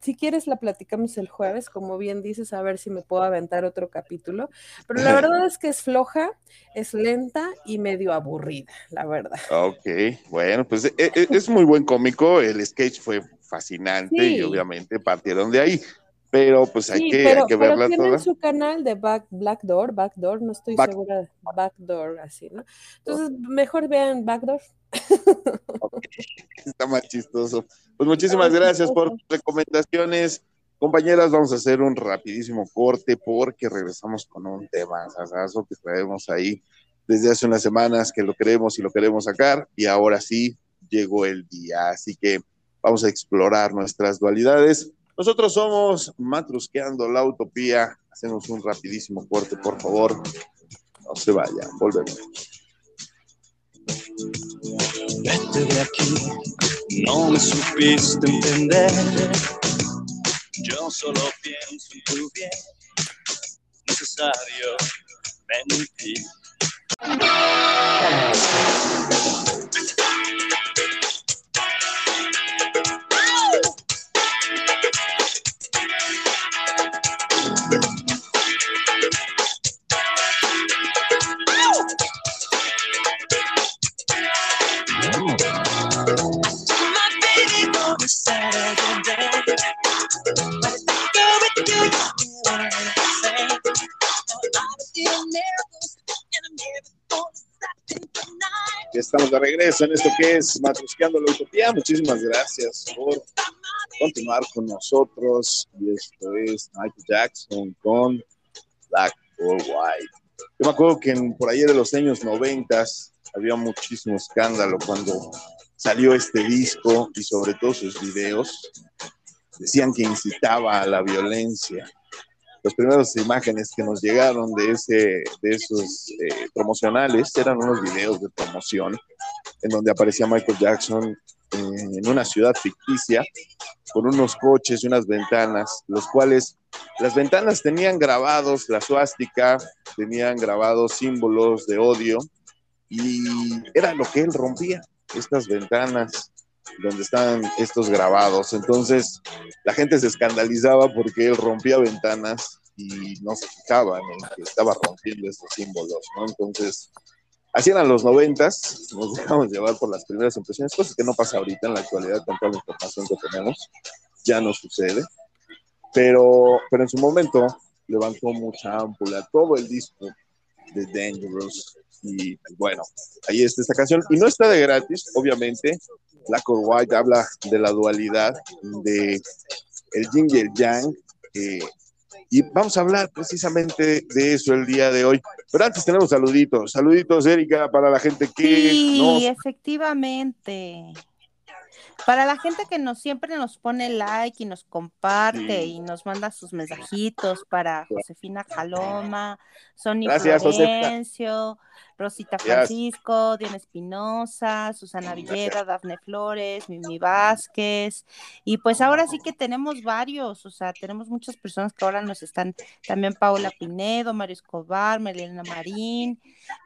si quieres la platicamos el jueves, como bien dices, a ver si me puedo aventar otro capítulo. Pero la verdad es que es floja, es lenta y medio aburrida, la verdad. Ok, bueno, pues e- e- es muy buen cómico, el sketch fue fascinante y obviamente partieron de ahí, pero pues hay Sí, que, pero, hay que pero verla tienen toda. su canal de Back, Blackdoor, Backdoor, no estoy Back- segura Backdoor, así, ¿no? Entonces, mejor vean Backdoor. Está más chistoso. Pues muchísimas Está gracias por tus recomendaciones. Compañeras, vamos a hacer un rapidísimo corte porque regresamos con un tema sasazo que traemos ahí desde hace unas semanas que lo queremos y lo queremos sacar y ahora sí llegó el día. Así que vamos a explorar nuestras dualidades. Nosotros somos Matrusqueando la Utopía. Hacemos un rapidísimo corte, por favor. No se vayan, volvemos. Vete de aquí, no me supiste entender. Yo solo pienso en tu bien, necesario mentir. Estamos de regreso en esto que es Matrusqueando la Utopía. Muchísimas gracias por continuar con nosotros. Y esto es Michael Jackson con Black or White. Yo me acuerdo que en- por ahí de los años noventas había muchísimo escándalo cuando salió este disco y sobre todo sus videos. Decían que incitaba a la violencia. Las primeras imágenes que nos llegaron de, ese, de esos eh, promocionales eran unos videos de promoción en donde aparecía Michael Jackson eh, en una ciudad ficticia con unos coches y unas ventanas, los cuales las ventanas tenían grabados la suástica, tenían grabados símbolos de odio y era lo que él rompía, estas ventanas donde estaban estos grabados. Entonces la gente se escandalizaba porque él rompía ventanas y no se fijaban en que estaba rompiendo estos símbolos, ¿no? Entonces, así eran los noventas, nos dejamos llevar por las primeras impresiones, cosas que no pasa ahorita en la actualidad con toda la información que tenemos, ya no sucede, pero, pero en su momento levantó mucha ámpula, todo el disco de Dangerous. Y bueno, ahí está esta canción. Y no está de gratis, obviamente. Black or White habla de la dualidad de el yin y el yang. eh, y vamos a hablar precisamente de eso el día de hoy. Pero antes tenemos saluditos. Saluditos, Erika, para la gente que Sí, nos efectivamente. Para la gente que nos siempre nos pone like y nos comparte y nos manda sus mensajitos para Josefina Jaloma, Sonny Gracias. Florencio, Rosita. Francisco, Diana Espinosa, Susana Villeda, Dafne Flores, Mimi Vázquez. Y pues ahora sí que tenemos varios, o sea, tenemos muchas personas que ahora nos están, también Paola Pinedo, Mario Escobar, Marilena Marín,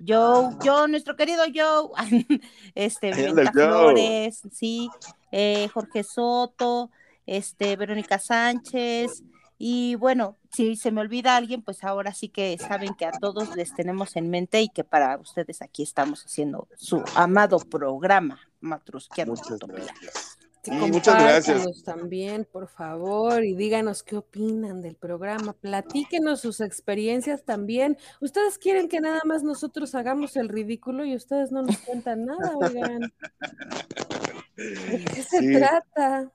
Joe, Joe, nuestro querido Joe, este. Flores, sí, eh, Jorge Soto, este, Verónica Sánchez, y bueno, si se me olvida alguien, pues ahora sí que saben que a todos les tenemos en mente y que para ustedes aquí estamos haciendo su amado programa, Matrusqueando Muchas Utopía. gracias. Sí, muchas gracias. también, por favor, y díganos qué opinan del programa. Platíquenos sus experiencias también. Ustedes quieren que nada más nosotros hagamos el ridículo y ustedes no nos cuentan nada, oigan. ¿De qué se Sí. trata?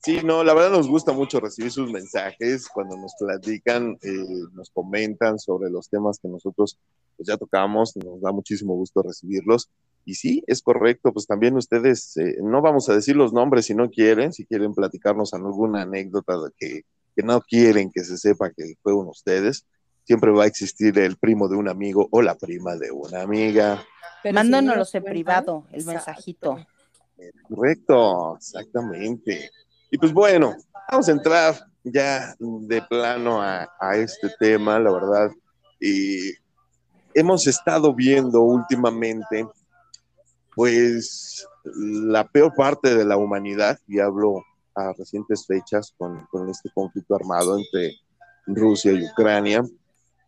Sí, no, la verdad nos gusta mucho recibir sus mensajes cuando nos platican, eh, nos comentan sobre los temas que nosotros pues, ya tocamos, nos da muchísimo gusto recibirlos. Y sí, es correcto, pues también ustedes, eh, no vamos a decir los nombres si no quieren, si quieren platicarnos alguna anécdota de que, que no quieren que se sepa que fueron ustedes, siempre va a existir el primo de un amigo o la prima de una amiga. Nos en privado el exacto. mensajito. Correcto, exactamente. Y pues bueno, vamos a entrar ya de plano a, este tema, la verdad. Y hemos estado viendo últimamente, pues, la peor parte de la humanidad, y hablo a recientes fechas con este conflicto armado entre Rusia y Ucrania.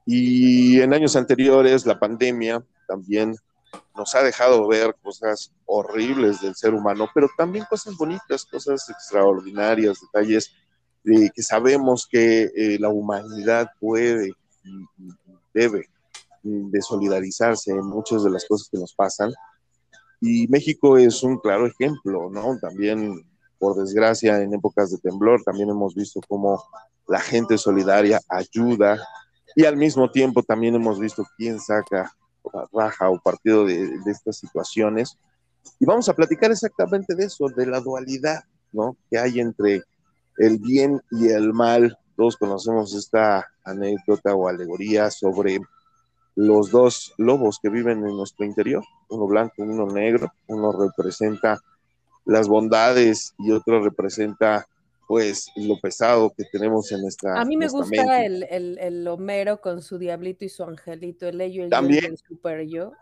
Y en años anteriores, la pandemia también nos ha dejado ver cosas horribles del ser humano, pero también cosas bonitas, cosas extraordinarias, detalles eh, que sabemos que eh, la humanidad puede y, debe de solidarizarse en muchas de las cosas que nos pasan. Y México es un claro ejemplo, ¿no? También, por desgracia, en épocas de temblor, también hemos visto cómo la gente solidaria ayuda y al mismo tiempo también hemos visto quién saca raja o partido de, de, estas situaciones. Y vamos a platicar exactamente de eso, de la dualidad, ¿no? Que hay entre el bien y el mal. Todos conocemos esta anécdota o alegoría sobre los dos lobos que viven en nuestro interior, uno blanco, uno negro, uno representa las bondades y otro representa pues lo pesado que tenemos en nuestra A mí me gusta mente. el, el, el Homero con su diablito y su angelito, el ello, el También. el super yo.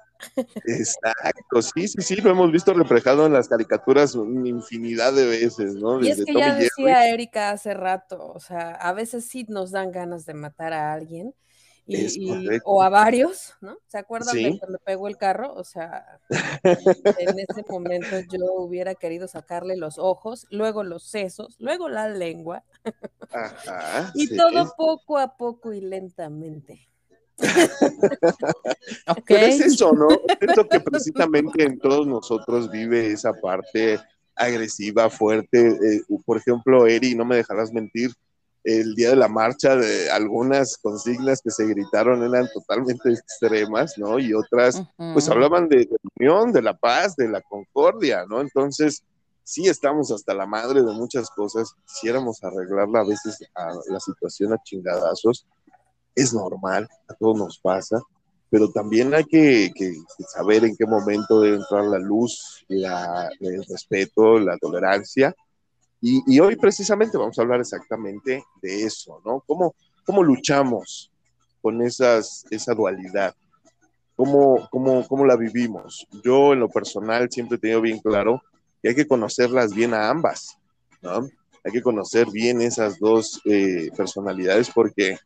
Exacto, sí, sí, sí, lo hemos visto reflejado en las caricaturas una infinidad de veces, ¿no? Y es que ya Jerry. decía Erika hace rato, o sea, a veces sí nos dan ganas de matar a alguien. Y, Es y- o a varios, ¿no? ¿Se acuerdan de cuando pegó el carro? O sea, en ese momento yo hubiera querido sacarle los ojos, luego los sesos, luego la lengua, Ajá, y sí. todo poco a poco y lentamente. Pero es eso, ¿no? Siento que precisamente en todos nosotros vive esa parte agresiva, fuerte. Eh, por ejemplo, Eri, no me dejarás mentir, el día de la marcha, de algunas consignas que se gritaron eran totalmente extremas, ¿no? Y otras, pues Ujú. hablaban de, de unión, de la paz, de la concordia, ¿no? Entonces, sí estamos hasta la madre de muchas cosas. Quisiéramos arreglarla a veces a la situación a chingadazos. Es normal, a todos nos pasa, pero también hay que, que saber en qué momento debe entrar la luz, la- el respeto, la tolerancia. Y, y hoy precisamente vamos a hablar exactamente de eso, ¿no? ¿Cómo, cómo luchamos con esas, esa dualidad? ¿Cómo, cómo, ¿Cómo la vivimos? Yo en lo personal siempre he tenido bien claro que hay que conocerlas bien a ambas, ¿no? Hay que conocer bien esas dos eh, personalidades porque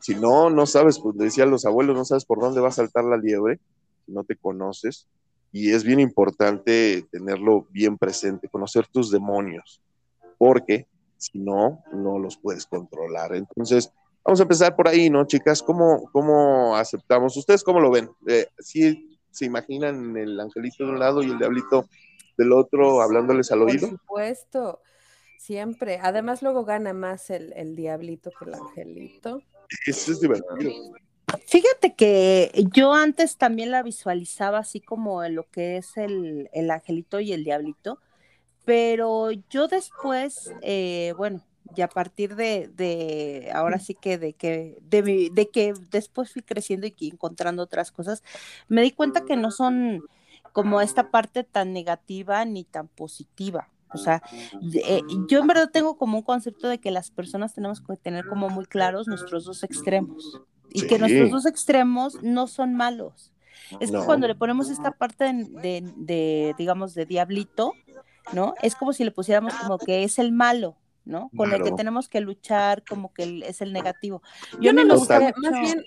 si no, no sabes, pues decían los abuelos, no sabes por dónde va a saltar la liebre si no te conoces. Y es bien importante tenerlo bien presente, conocer tus demonios, porque si no, no los puedes controlar. Entonces, Vamos a empezar por ahí, ¿no, chicas? ¿Cómo, cómo aceptamos? ¿Ustedes cómo lo ven? Eh, ¿Sí se imaginan el angelito de un lado y el diablito del otro hablándoles al Por oído? supuesto, siempre. Además, luego gana más el, el diablito que el angelito. Eso es divertido. Fíjate que yo antes también la visualizaba así como en lo que es el, el angelito y el diablito, pero yo después, eh, bueno, y a partir de, de ahora sí que de que de, mi- de que después fui creciendo y que encontrando otras cosas, me di cuenta que no son como esta parte tan negativa ni tan positiva. O sea, eh, yo en verdad tengo como un concepto de que las personas tenemos que tener como muy claros nuestros dos extremos y que Sí. nuestros dos extremos no son malos. Es que cuando le ponemos esta parte de, de- de, digamos, de diablito, ¿no? Es como si le pusiéramos como que es el malo, ¿no? Con el que Claro. tenemos que luchar, como que el- es el negativo. Yo mí no me lo gusta sé, mucho- más bien,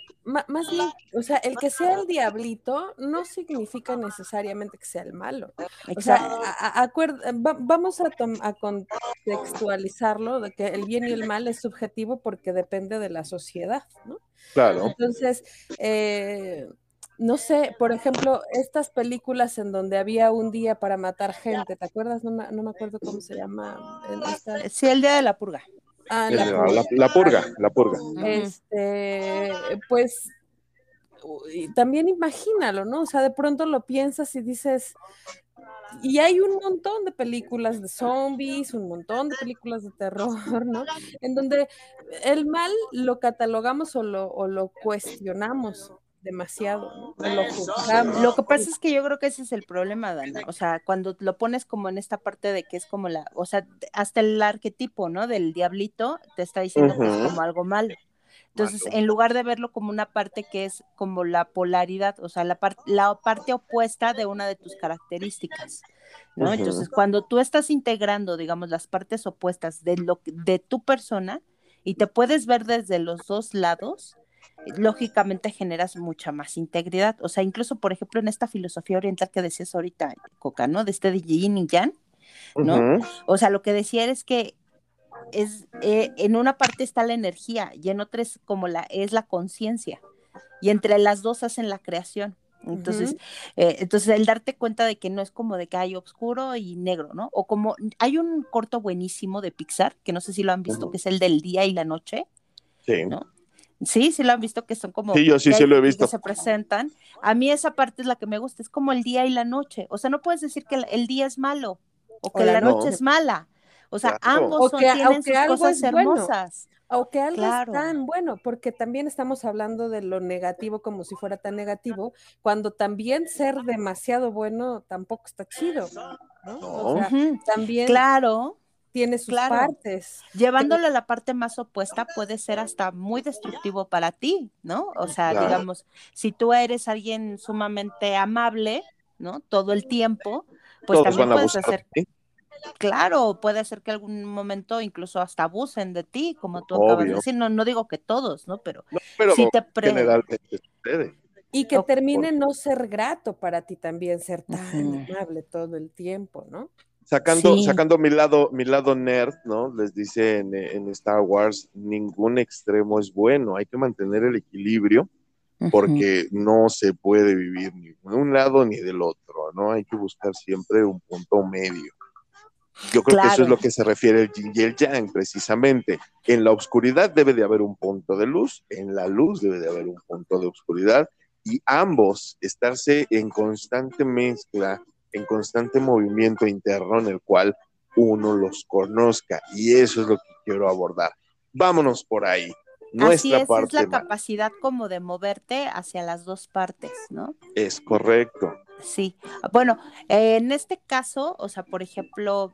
más bien, o sea, el que sea el diablito no significa necesariamente que sea el malo. O sea, a- a- va- vamos a, tom- a contextualizarlo de que el bien y el mal es subjetivo porque depende de la sociedad, ¿no? Claro. Entonces, eh, no sé, por ejemplo, estas películas en donde había un día para matar gente, ¿te acuerdas? No me, no me acuerdo cómo se llama. esta- Sí, el día de la purga. ah, la La, la- la purga, la purga. este, pues también imagínalo, ¿no? O sea, de pronto lo piensas y dices, y hay un montón de películas de zombies, un montón de películas de terror, ¿no? En donde el mal lo catalogamos o lo, o lo cuestionamos demasiado, ¿no? O lo juzgamos. Lo que pasa es que yo creo que ese es el problema, Dana. O sea, cuando lo pones como en esta parte de que es como la, o sea, hasta el arquetipo, ¿no? Del diablito te está diciendo que es como algo malo. Entonces, en lugar de verlo como una parte que es como la polaridad, o sea, la, par- la parte opuesta de una de tus características, ¿no? Entonces, cuando tú estás integrando, digamos, las partes opuestas de, lo, de tu persona y te puedes ver desde los dos lados, lógicamente generas mucha más integridad. O sea, incluso, por ejemplo, en esta filosofía oriental que decías ahorita, Coca, ¿no? De este de yin y yang, ¿no? O sea, lo que decía es que es eh, en una parte está la energía y en otra es como la es la conciencia y entre las dos hacen la creación. Entonces, eh, entonces el darte cuenta de que no es como de que hay oscuro y negro, ¿no? O como hay un corto buenísimo de Pixar que no sé si lo han visto, que es el del día y la noche. Sí. ¿no? Sí, sí lo han visto que son como Sí, yo sí, que lo he que visto. se presentan. A mí esa parte es la que me gusta, es como el día y la noche. O sea, no puedes decir que el, día es malo o que O la noche es mala. O sea, Claro. ambos O son, que- o tienen que sus algo cosas es bueno. hermosas. O que algo Claro. es tan bueno, porque también estamos hablando de lo negativo como si fuera tan negativo, cuando también ser demasiado bueno tampoco está chido, ¿no? O sea, también Claro, tiene sus claro. partes. llevándolo a la parte más opuesta puede ser hasta muy destructivo para ti, ¿no? O sea, Claro. digamos, si tú eres alguien sumamente amable, ¿no? Todo el tiempo, pues Todos también van a puedes hacer, claro, puede ser que algún momento incluso hasta abusen de ti, como tú acabas de decir, no, no digo que todos, ¿no? Pero No, pero si te pre- generalmente sucede. Y que termine no ser grato para ti también ser tan amable todo el tiempo, ¿no? Sacando, Sí. sacando mi lado, mi lado nerd, ¿no? Les dice en, en Star Wars, ningún extremo es bueno, hay que mantener el equilibrio porque no se puede vivir ni de un lado ni del otro, ¿no? Hay que buscar siempre un punto medio. Yo creo que eso es lo que se refiere el yin y el yang, precisamente. En la oscuridad debe de haber un punto de luz, en la luz debe de haber un punto de oscuridad, y ambos estarse en constante mezcla, en constante movimiento interno en el cual uno los conozca, y eso es lo que quiero abordar. Vámonos por ahí. Así Nuestra es, es parte la mal. capacidad como de moverte hacia las dos partes, ¿no? es correcto. Sí, bueno, eh, en este caso, o sea, por ejemplo,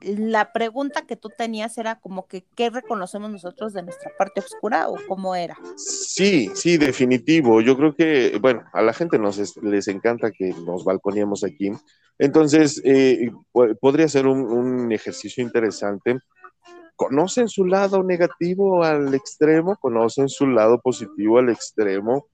la pregunta que tú tenías era como que, ¿qué reconocemos nosotros de nuestra parte oscura o cómo era? Sí, sí, definitivo. Yo creo que, bueno, a la gente nos es- les encanta que nos balconeemos aquí. Entonces, eh, po- podría ser un, un ejercicio interesante. ¿Conocen su lado negativo al extremo? ¿Conocen su lado positivo al extremo?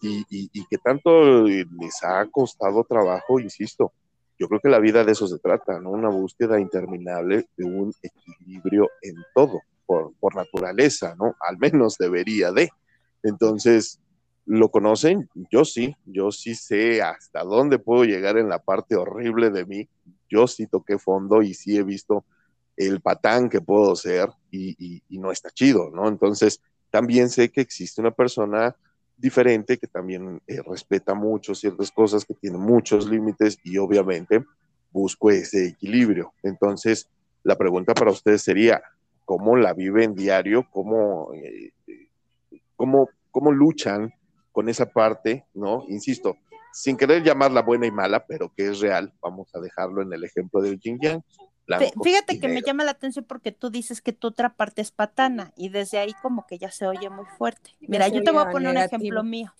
Y, y, y que tanto les ha costado trabajo, insisto. Yo creo que la vida de eso se trata, ¿no? Una búsqueda interminable de un equilibrio en todo, por, por naturaleza, ¿no? Al menos debería de. Entonces, ¿lo conocen? Yo sí, yo sí sé hasta dónde puedo llegar en la parte horrible de mí. Yo sí toqué fondo y sí he visto el patán que puedo ser y, y- y no está chido, ¿no? Entonces, también sé que existe una persona diferente que también eh, respeta mucho ciertas cosas, que tiene muchos límites y obviamente busco ese equilibrio. Entonces, la pregunta para ustedes sería, ¿cómo la viven diario? ¿Cómo, eh, eh, cómo, cómo luchan con esa parte, ¿no? Insisto, sin querer llamarla buena y mala, pero que es real, vamos a dejarlo en el ejemplo del yin yang. Fíjate que me llama la atención porque tú dices que tu otra parte es patana y desde ahí como que ya se oye muy fuerte. Mira, yo te voy a poner un ejemplo mío.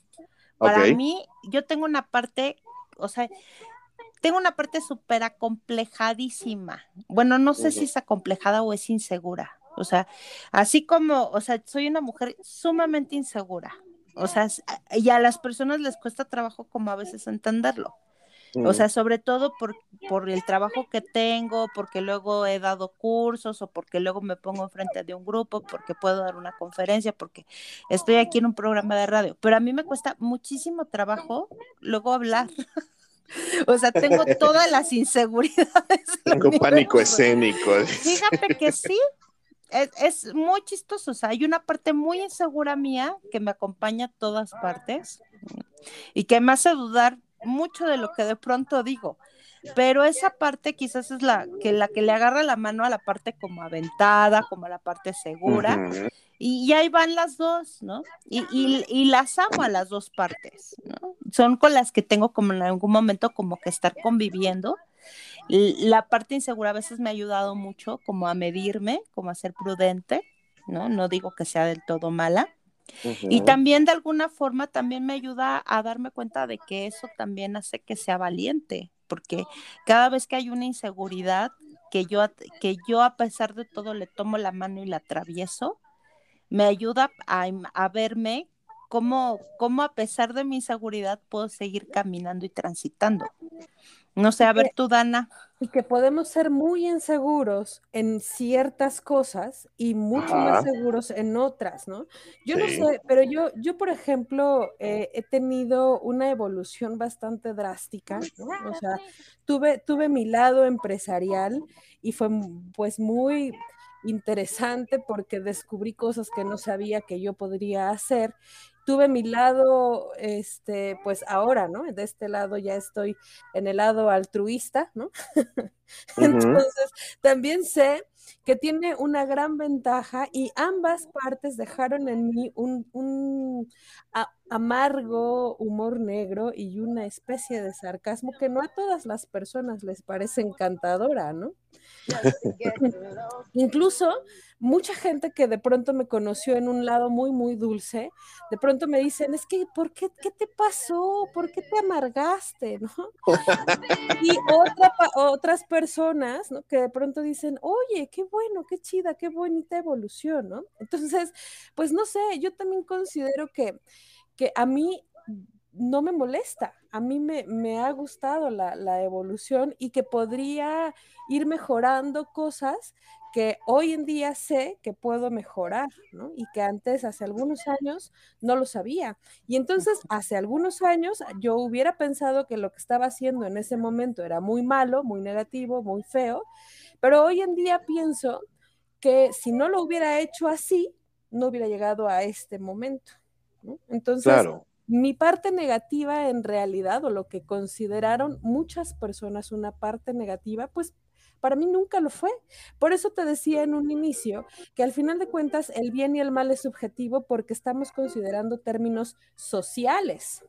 Para Ok. mí, yo tengo una parte, o sea, tengo una parte súper acomplejadísima. Bueno, no sé si es acomplejada o es insegura. O sea, así como, o sea, soy una mujer sumamente insegura. O sea, y a las personas les cuesta trabajo como a veces entenderlo. O sea, sobre todo por, por el trabajo que tengo, porque luego he dado cursos o porque luego me pongo enfrente de un grupo, porque puedo dar una conferencia, porque estoy aquí en un programa de radio. Pero a mí me cuesta muchísimo trabajo luego hablar. O sea, tengo todas las inseguridades. Tengo pánico escénico. Fíjate que sí, es, es muy chistoso. O sea, hay una parte muy insegura mía que me acompaña a todas partes y que me hace dudar mucho de lo que de pronto digo. Pero esa parte quizás es la que, la que le agarra la mano a la parte como aventada, como a la parte segura. Ujú. Y, y ahí van las dos, ¿no? Y, y- y las amo a las dos partes, ¿no? Son con las que tengo como en algún momento como que estar conviviendo. La parte insegura a veces me ha ayudado mucho como a medirme, como a ser prudente, ¿no? No digo que sea del todo mala. Y también de alguna forma también me ayuda a darme cuenta de que eso también hace que sea valiente, porque cada vez que hay una inseguridad, que yo, a- que yo a pesar de todo le tomo la mano y la atravieso, me ayuda a, a verme cómo, cómo a pesar de mi inseguridad puedo seguir caminando y transitando. No sé, a ver tú, Dana. Y que podemos ser muy inseguros en ciertas cosas y mucho más seguros en otras, ¿no? Yo no sé, pero yo, yo por ejemplo, eh, he tenido una evolución bastante drástica, ¿no? O sea, tuve, tuve mi lado empresarial y fue pues muy interesante porque descubrí cosas que no sabía que yo podría hacer. Tuve mi lado, este, pues ahora, ¿no? De este lado ya estoy en el lado altruista, ¿no? Entonces, también sé que tiene una gran ventaja y ambas partes dejaron en mí un, un a- amargo humor negro y una especie de sarcasmo que no a todas las personas les parece encantadora, ¿no? Incluso mucha gente que de pronto me conoció en un lado muy, muy dulce, de pronto me dicen, es que, ¿por qué, qué te pasó? ¿Por qué te amargaste? ¿no? Y otra otras personas, ¿no? Que de pronto dicen, oye, qué bueno, qué chida, qué bonita evolución, ¿no? Entonces, pues no sé, yo también considero que, que a mí no me molesta, a mí me, me ha gustado la, la evolución y que podría ir mejorando cosas que hoy en día sé que puedo mejorar, ¿no? Y que antes, hace algunos años, no lo sabía. Y entonces, hace algunos años, yo hubiera pensado que lo que estaba haciendo en ese momento era muy malo, muy negativo, muy feo, pero hoy en día pienso que si no lo hubiera hecho así, no hubiera llegado a este momento. ¿no? Entonces, Claro. mi parte negativa en realidad, o lo que consideraron muchas personas una parte negativa, pues para mí nunca lo fue. Por eso te decía en un inicio que al final de cuentas el bien y el mal es subjetivo porque estamos considerando términos sociales.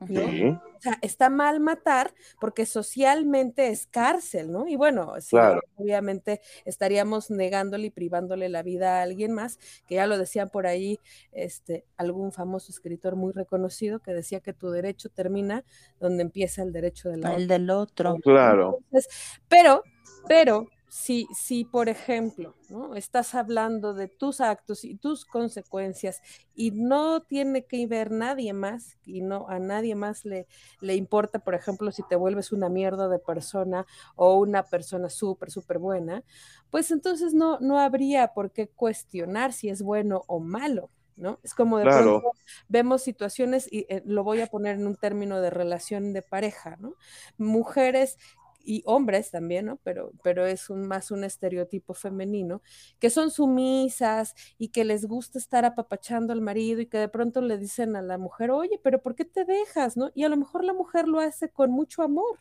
¿No? Sí. O sea, está mal matar porque socialmente es cárcel, ¿no? Y bueno, sí, Claro. obviamente estaríamos negándole y privándole la vida a alguien más, que ya lo decían por ahí, este, algún famoso escritor muy reconocido que decía que tu derecho termina donde empieza el derecho de la El del otro. Claro. entonces, pero, pero si, si, por ejemplo, ¿no? estás hablando de tus actos y tus consecuencias y no tiene que ver nadie más y no a nadie más le, le importa, por ejemplo, si te vuelves una mierda de persona o una persona súper, súper buena, pues entonces no, no habría por qué cuestionar si es bueno o malo. ¿No? Es como de Claro. pronto vemos situaciones, y eh, lo voy a poner en un término de relación de pareja, ¿no? Mujeres y hombres también, ¿no? Pero, pero es un, más un estereotipo femenino, que son sumisas y que les gusta estar apapachando al marido y que de pronto le dicen a la mujer, oye, pero ¿por qué te dejas, no? Y a lo mejor la mujer lo hace con mucho amor.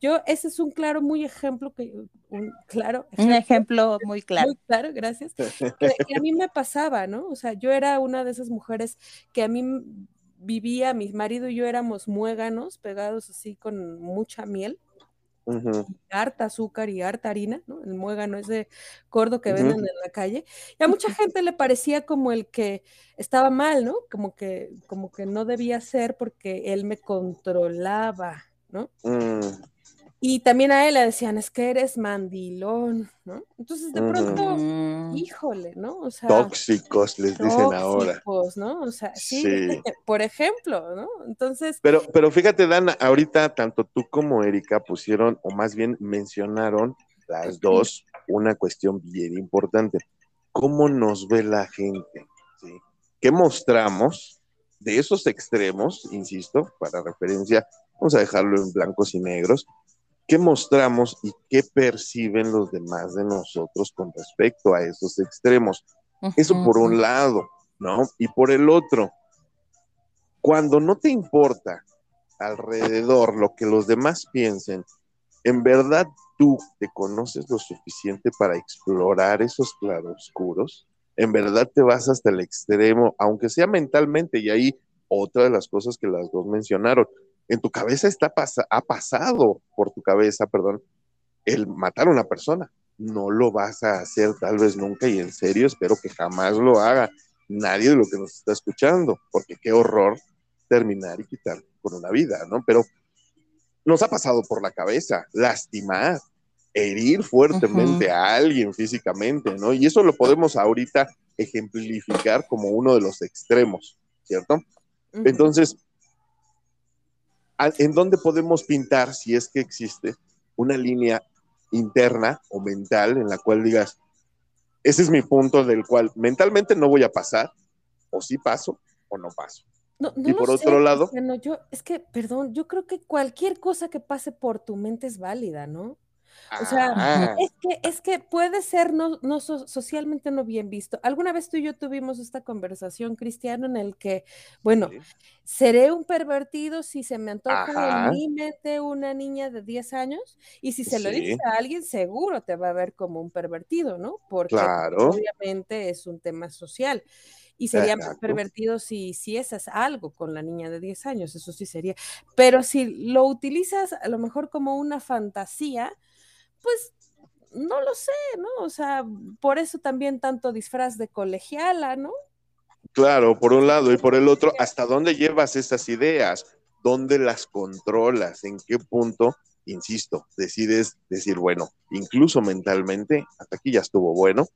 Yo, ese es un claro, muy ejemplo, que, un claro Un ejemplo muy claro. muy claro, gracias. Que, que a mí me pasaba, ¿no? O sea, yo era una de esas mujeres que a mí vivía, mi marido y yo éramos muéganos, pegados así con mucha miel, Harta azúcar y harta harina, ¿no? El muégano ese gordo que venden en la calle. Y a mucha gente le parecía como el que estaba mal, ¿no? Como que, como que no debía ser porque él me controlaba, ¿no? Mm, Y también a él le decían, es que eres mandilón, ¿no? Entonces de pronto, Mm. híjole, ¿no? O sea, Tóxicos les dicen ahora. tóxicos, ¿no? O sea, sí, Sí. por ejemplo, ¿no? Entonces, Pero, pero fíjate, Dana, ahorita tanto tú como Erika pusieron, o más bien mencionaron las dos, una cuestión bien importante. ¿Cómo nos ve la gente? ¿Sí? ¿Qué mostramos de esos extremos, insisto, para referencia, vamos a dejarlo en blancos y negros? ¿Qué mostramos y qué perciben los demás de nosotros con respecto a esos extremos? Eso por un lado, ¿no? Y por el otro, cuando no te importa alrededor lo que los demás piensen, en verdad tú te conoces lo suficiente para explorar esos claroscuros, en verdad te vas hasta el extremo, aunque sea mentalmente, y ahí otra de las cosas que las dos mencionaron, en tu cabeza está pasa- ha pasado por tu cabeza, perdón, el matar a una persona. No lo vas a hacer tal vez nunca y en serio espero que jamás lo haga nadie de lo que nos está escuchando, porque qué horror terminar y quitar con una vida, ¿no? Pero nos ha pasado por la cabeza lastimar, herir fuertemente a alguien físicamente, ¿no? Y eso lo podemos ahorita ejemplificar como uno de los extremos, ¿cierto? Entonces, ¿a- ¿en dónde podemos pintar, si es que existe, una línea interna o mental en la cual digas, ese es mi punto del cual mentalmente no voy a pasar, o sí paso o no paso? no, no y por sé, otro lado- yo, es que, perdón, yo creo que cualquier cosa que pase por tu mente es válida, ¿no? O sea, Ah, Es que, es que puede ser no, no so- socialmente no bien visto. Alguna vez tú y yo tuvimos esta conversación, Cristiano, en el que, bueno, sí. seré un pervertido si se me antoja Ajá. en mi mente una niña de 10 años y si se lo Sí. dices a alguien, seguro te va a ver como un pervertido, ¿no? Porque pues, Claro. obviamente es un tema social. Y sería más Exacto. pervertido si, si es algo con la niña de 10 años, eso sí sería. Pero si lo utilizas a lo mejor como una fantasía, pues no lo sé, ¿no? O sea, por eso también tanto disfraz de colegiala, ¿no? Claro, por un lado y por el otro, ¿hasta dónde llevas esas ideas? ¿Dónde las controlas? ¿En qué punto, insisto, decides decir, bueno, incluso mentalmente, hasta aquí ya estuvo bueno,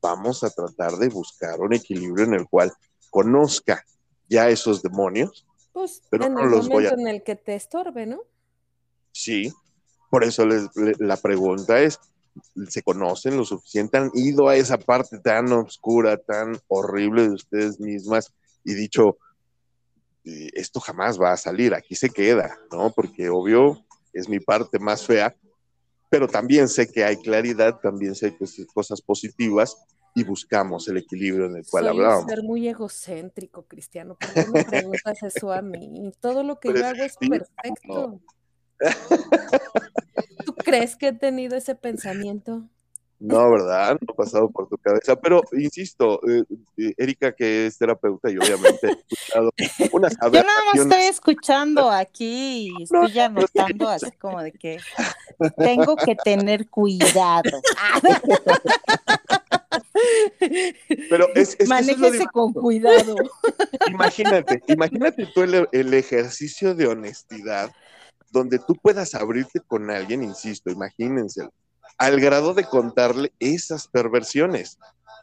vamos a tratar de buscar un equilibrio en el cual conozca ya esos demonios, Pues Pero en no el los voy a- momento en el que te estorbe, ¿no? sí. Por eso les- le- la pregunta es, ¿se conocen lo suficiente? ¿Han ido a esa parte tan oscura, tan horrible de ustedes mismas y dicho, eh, esto jamás va a salir, aquí se queda, ¿no? Porque obvio es mi parte más fea, pero también sé que hay claridad, también sé que hay cosas positivas y buscamos el equilibrio en el cual Soy hablábamos. ser muy egocéntrico, Cristiano. ¿Por qué me preguntas eso a mí? Todo lo que Pero yo hago es perfecto. ¿Tú crees que he tenido ese pensamiento? No, ¿verdad? No ha pasado por tu cabeza, pero insisto, eh, eh, Erika, que es terapeuta y obviamente he escuchado unas Yo nada más estoy escuchando aquí y No, estoy anotando así como de que tengo que tener cuidado. Pero es, es Manéjese con cuidado. Imagínate, imagínate tú el, el ejercicio de honestidad donde tú puedas abrirte con alguien, insisto, imagínense, al grado de contarle esas perversiones.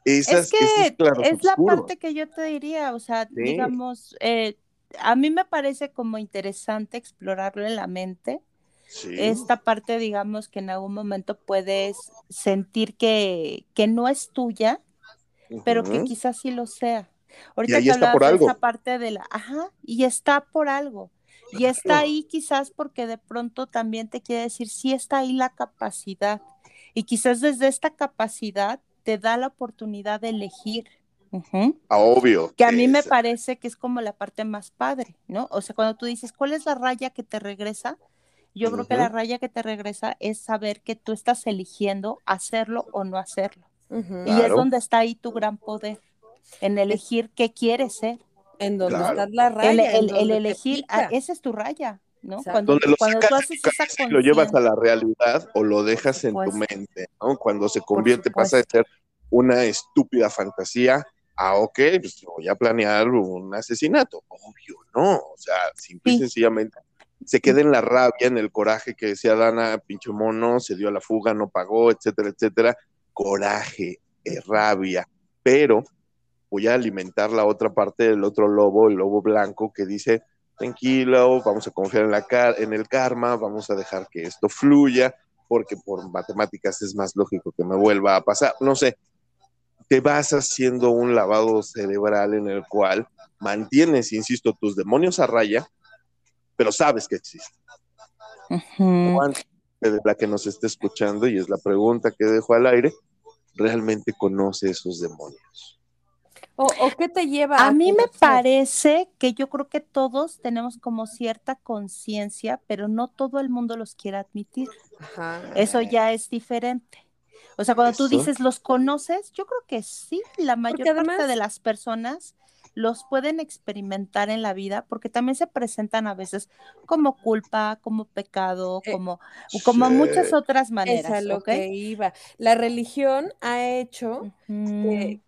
Esas, es que esos es la parte que yo te diría, o sea, Sí. digamos, eh, a mí me parece como interesante explorarlo en la mente, Sí. esta parte, digamos, que en algún momento puedes sentir que, que no es tuya, pero que quizás sí lo sea. Ahorita ahí que está por de esa algo. parte de la, ajá, y está por algo. Y está ahí quizás porque de pronto también te quiere decir, sí está ahí la capacidad. Y quizás desde esta capacidad te da la oportunidad de elegir. Ah, obvio. Que a mí me parece que es como la parte más padre, ¿no? O sea, cuando tú dices, ¿cuál es la raya que te regresa? Yo creo que la raya que te regresa es saber que tú estás eligiendo hacerlo o no hacerlo. Y es donde está ahí tu gran poder, en elegir qué quieres ser. En donde Claro. está la raya. El, elegir, ah, pica. esa es tu raya, ¿no? Cuando, donde lo cuando sacas tú haces esa y lo llevas a la realidad o lo dejas en tu mente, ¿no? Cuando se convierte, pasa de ser una estúpida fantasía a, ok, pues voy a planear un asesinato. Obvio, no. O sea, simple y sencillamente se queda en la rabia, en el coraje que decía Dana, pinche mono, se dio a la fuga, no pagó, etcétera, etcétera. Coraje, eh, rabia. Pero voy a alimentar la otra parte del otro lobo, el lobo blanco, que dice, tranquilo, vamos a confiar en, la car- en el karma, vamos a dejar que esto fluya, porque por matemáticas es más lógico que me vuelva a pasar. No sé, te vas haciendo un lavado cerebral en el cual mantienes, insisto, tus demonios a raya, pero sabes que existen. Ujú. ¿Cuánta gente de la que nos esté escuchando, y es la pregunta que dejo al aire, realmente conoce esos demonios? O, o qué te lleva A mí me parece que yo creo que todos tenemos como cierta conciencia, pero no todo el mundo los quiere admitir. Ajá. Eso ya es diferente. O sea, cuando tú dices los conoces, yo creo que sí, la mayor parte de las personas los pueden experimentar en la vida porque también se presentan a veces como culpa, como pecado, Eh, como, como Sí. muchas otras Es a maneras, lo que iba. La religión ha hecho que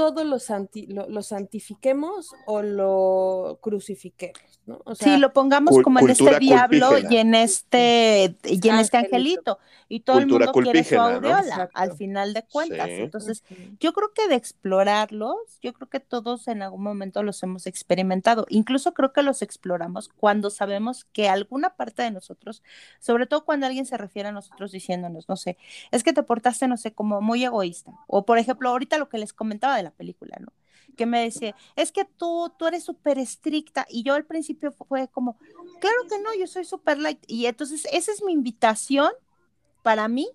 todo lo, santi- lo, lo santifiquemos o lo crucifiquemos, ¿no? O sea, Sí, lo pongamos como en este diablo culpígena. y en este, y en este Angelito. Y todo Cultura el mundo quiere su aureola, al final de cuentas. Sí. Entonces, yo creo que de explorarlos, yo creo que todos en algún momento los hemos experimentado. Incluso creo que los exploramos cuando sabemos que alguna parte de nosotros, sobre todo cuando alguien se refiere a nosotros diciéndonos, no sé, es que te portaste, no sé, como muy egoísta. O por ejemplo, ahorita lo que les comentaba de la película, ¿no? Que me decía, es que tú, tú eres súper estricta. Y yo al principio fue como, claro que no, yo soy súper light. Y entonces esa es mi invitación para mí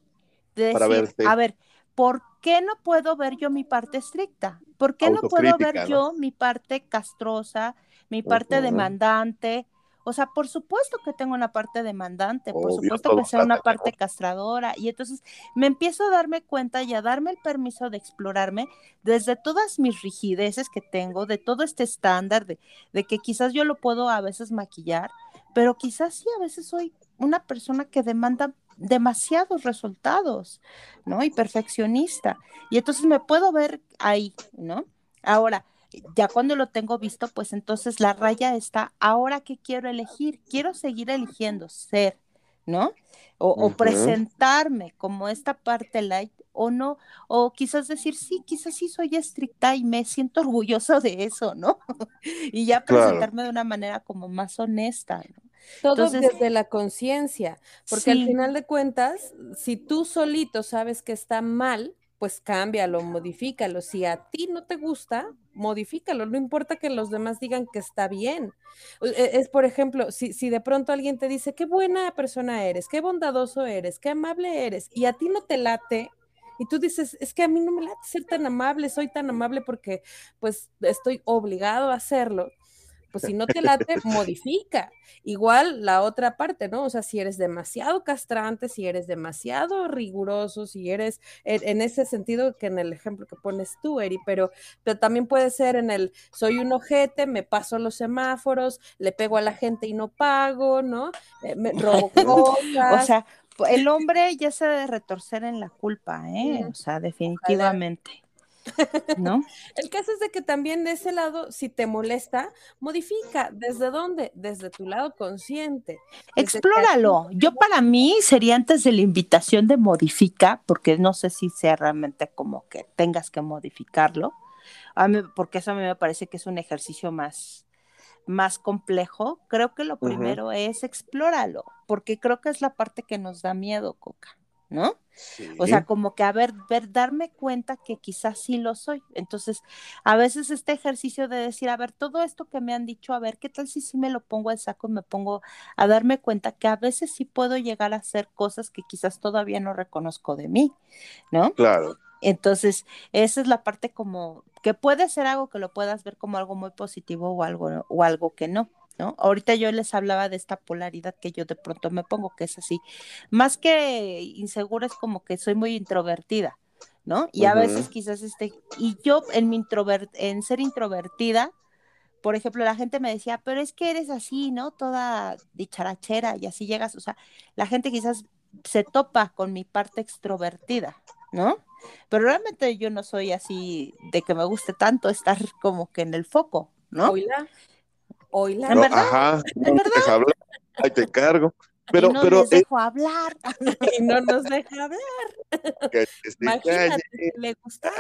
de decir, verte. a ver, ¿por qué no puedo ver yo mi parte estricta? ¿Por qué no puedo ver ¿no? yo mi parte castrosa, mi parte demandante? O sea, por supuesto que tengo una parte demandante, por supuesto que sea una parte castradora. Y entonces me empiezo a darme cuenta y a darme el permiso de explorarme desde todas mis rigideces que tengo, de todo este estándar, de, de que quizás yo lo puedo a veces maquillar, pero quizás sí, a veces soy una persona que demanda demasiados resultados, ¿no? Y perfeccionista. Y entonces me puedo ver ahí, ¿no? Ahora, ya cuando lo tengo visto, pues entonces la raya está, ahora qué quiero elegir, quiero seguir eligiendo ser, ¿no? O, presentarme como esta parte light o no, o quizás decir, sí, quizás sí soy estricta y me siento orgulloso de eso, ¿no? y ya Claro. presentarme de una manera como más honesta, ¿no? Todo Entonces- desde la conciencia, porque al final de cuentas, si tú solito sabes que está mal, pues cámbialo, modifícalo. Si a ti no te gusta, modifícalo. No importa que los demás digan que está bien. E- Es, por ejemplo, si, si de pronto alguien te dice, qué buena persona eres, qué bondadoso eres, qué amable eres, y a ti no te late, y tú dices, es que a mí no me late ser tan amable, soy tan amable porque pues estoy obligado a hacerlo. Pues si no te late, modifica. Igual la otra parte, ¿no? O sea, si eres demasiado castrante, si eres demasiado riguroso, si eres en, en ese sentido que en el ejemplo que pones tú, Eri, pero, pero también puede ser en el soy un ojete, me paso los semáforos, le pego a la gente y no pago, ¿no? Eh, me robo cosas. O sea, el hombre ya se debe retorcer en la culpa, ¿eh? O sea, definitivamente. ¿No? El caso es de que también de ese lado, si te molesta, modifica. ¿Desde dónde? Desde tu lado consciente. Desde Explóralo. Yo para mí sería antes de la invitación de modifica, porque no sé si sea realmente como que tengas que modificarlo, a mí- porque eso a mí me parece que es un ejercicio más, más complejo. Creo que lo primero es explóralo, porque creo que es la parte que nos da miedo, Coca, ¿no? O sea, como que a ver, ver, darme cuenta que quizás sí lo soy. Entonces, a veces este ejercicio de decir, a ver, todo esto que me han dicho, a ver, ¿qué tal si sí me lo pongo al saco y me pongo a darme cuenta que a veces sí puedo llegar a hacer cosas que quizás todavía no reconozco de mí, ¿no? claro. Entonces, esa es la parte como que puede ser algo que lo puedas ver como algo muy positivo o algo, o algo que no, ¿no? Ahorita yo les hablaba de esta polaridad que yo de pronto me pongo, que es así. Más que insegura, es como que soy muy introvertida, ¿no? Y a veces quizás este, y yo en mi introver- en ser introvertida, por ejemplo, la gente me decía, pero es que eres así, ¿no? Toda dicharachera y así llegas, o sea, la gente quizás se topa con mi parte extrovertida, ¿no? Pero realmente yo no soy así de que me guste tanto estar como que en el foco, ¿no? En No, verdad, ajá, no me deja hablar, ahí te cargo. Pero, y no pero eh, dejo hablar. Y no nos deja hablar. que Imagínate calle. que le gustara.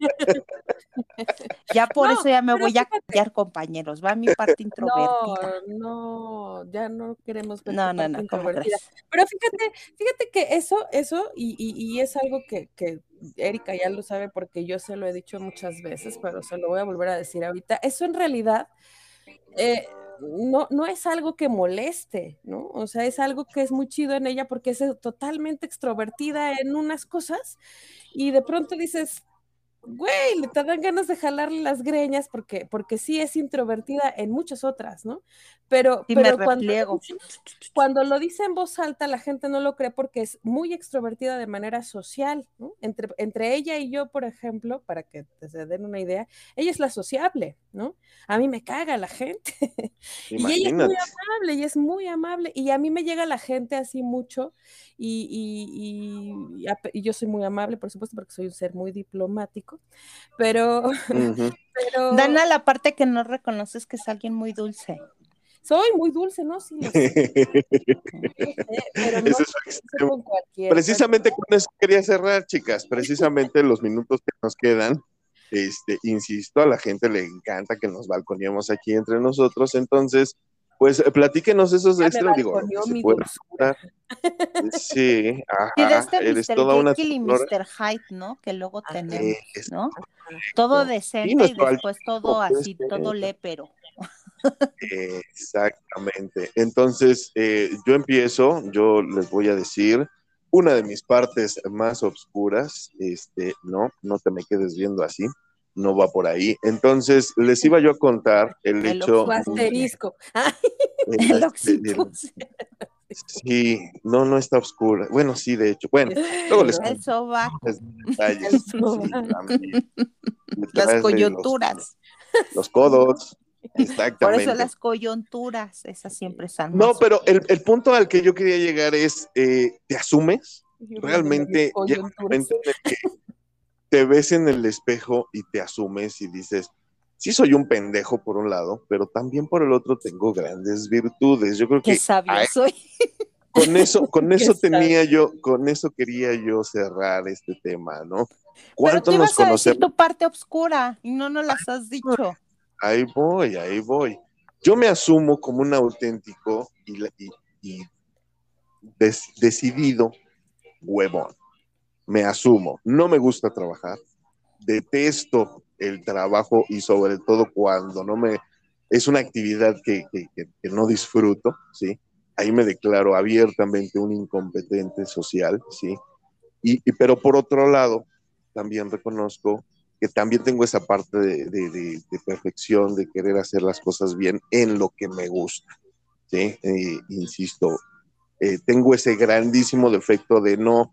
Ya por No, eso ya me voy a callar, compañeros. Va mi parte No, introvertida. no, ya no queremos ver No, no, no. Pero fíjate, fíjate que eso, eso, y, y- y es algo que, que Erika ya lo sabe porque yo se lo he dicho muchas veces, pero se lo voy a volver a decir ahorita. Eso en realidad eh, no, no es algo que moleste, ¿no? O sea, es algo que es muy chido en ella porque es totalmente extrovertida en unas cosas y de pronto dices, güey, le te dan ganas de jalarle las greñas porque, porque sí es introvertida en muchas otras, ¿no? Pero, Y me pero cuando, lo dice, cuando lo dice en voz alta, la gente no lo cree porque es muy extrovertida de manera social, ¿no? Entre, entre ella y yo, por ejemplo, para que te se den una idea, ella es la sociable, ¿no? A mí me caga la gente. Y ella es muy amable, y es muy amable. Y a mí me llega la gente así mucho, y, y- y- y yo soy muy amable, por supuesto, porque soy un ser muy diplomático, pero, Ujú. pero Dana, la parte que no reconoces que es alguien muy dulce. soy muy dulce, ¿no? Sí, lo sé, pero no es con. Precisamente con eso quería cerrar, chicas. Precisamente los minutos que nos quedan. Este, insisto, a la gente le encanta que nos balconeemos aquí entre nosotros. Entonces, pues eh, platíquenos esos Ya me extras. Digo, dulzura. contar. Sí, ajá. Y de este Eres Mr. toda una y. Mr. Hyde, ¿no? Que luego Ajá. tenemos, Es- ¿no? Todo decente y después todo altruismo, así, todo lépero. Exactamente. Entonces, eh, yo empiezo, yo les voy a decir una de mis partes más oscuras, este, no, no te me quedes viendo así, no va por ahí. Entonces, les iba yo a contar el, El hecho. Su asterisco. el- El oxitocin, sí, no, no está oscura. Bueno, sí, de hecho. Bueno, luego les el sobaco, los detalles. El sobaco. las coyunturas. Los, codos. Por Exactamente. eso las coyunturas, esas siempre están No, más- pero el, el punto al que yo quería llegar es, eh, ¿te asumes? Realmente viendo mis te ves en el espejo y te asumes y dices, sí soy un pendejo por un lado, pero también por el otro tengo grandes virtudes. Yo creo Qué que sabio soy. con eso, con eso sabio. tenía yo, con eso quería yo cerrar este tema, ¿no? Pero ¿Cuánto nos ibas a decir conocemos? tu parte oscura y no nos las has dicho. Ahí voy, ahí voy. Yo me asumo como un auténtico y, la- y- y des- decidido huevón. Me asumo. No me gusta trabajar. Detesto el trabajo y sobre todo cuando no me... Es una actividad que, que- no disfruto, ¿sí? Ahí me declaro abiertamente un incompetente social, ¿sí? Y, pero por otro lado, también reconozco que también tengo esa parte de- de perfección, de querer hacer las cosas bien en lo que me gusta. ¿sí? Eh, insisto, eh, tengo ese grandísimo defecto de no,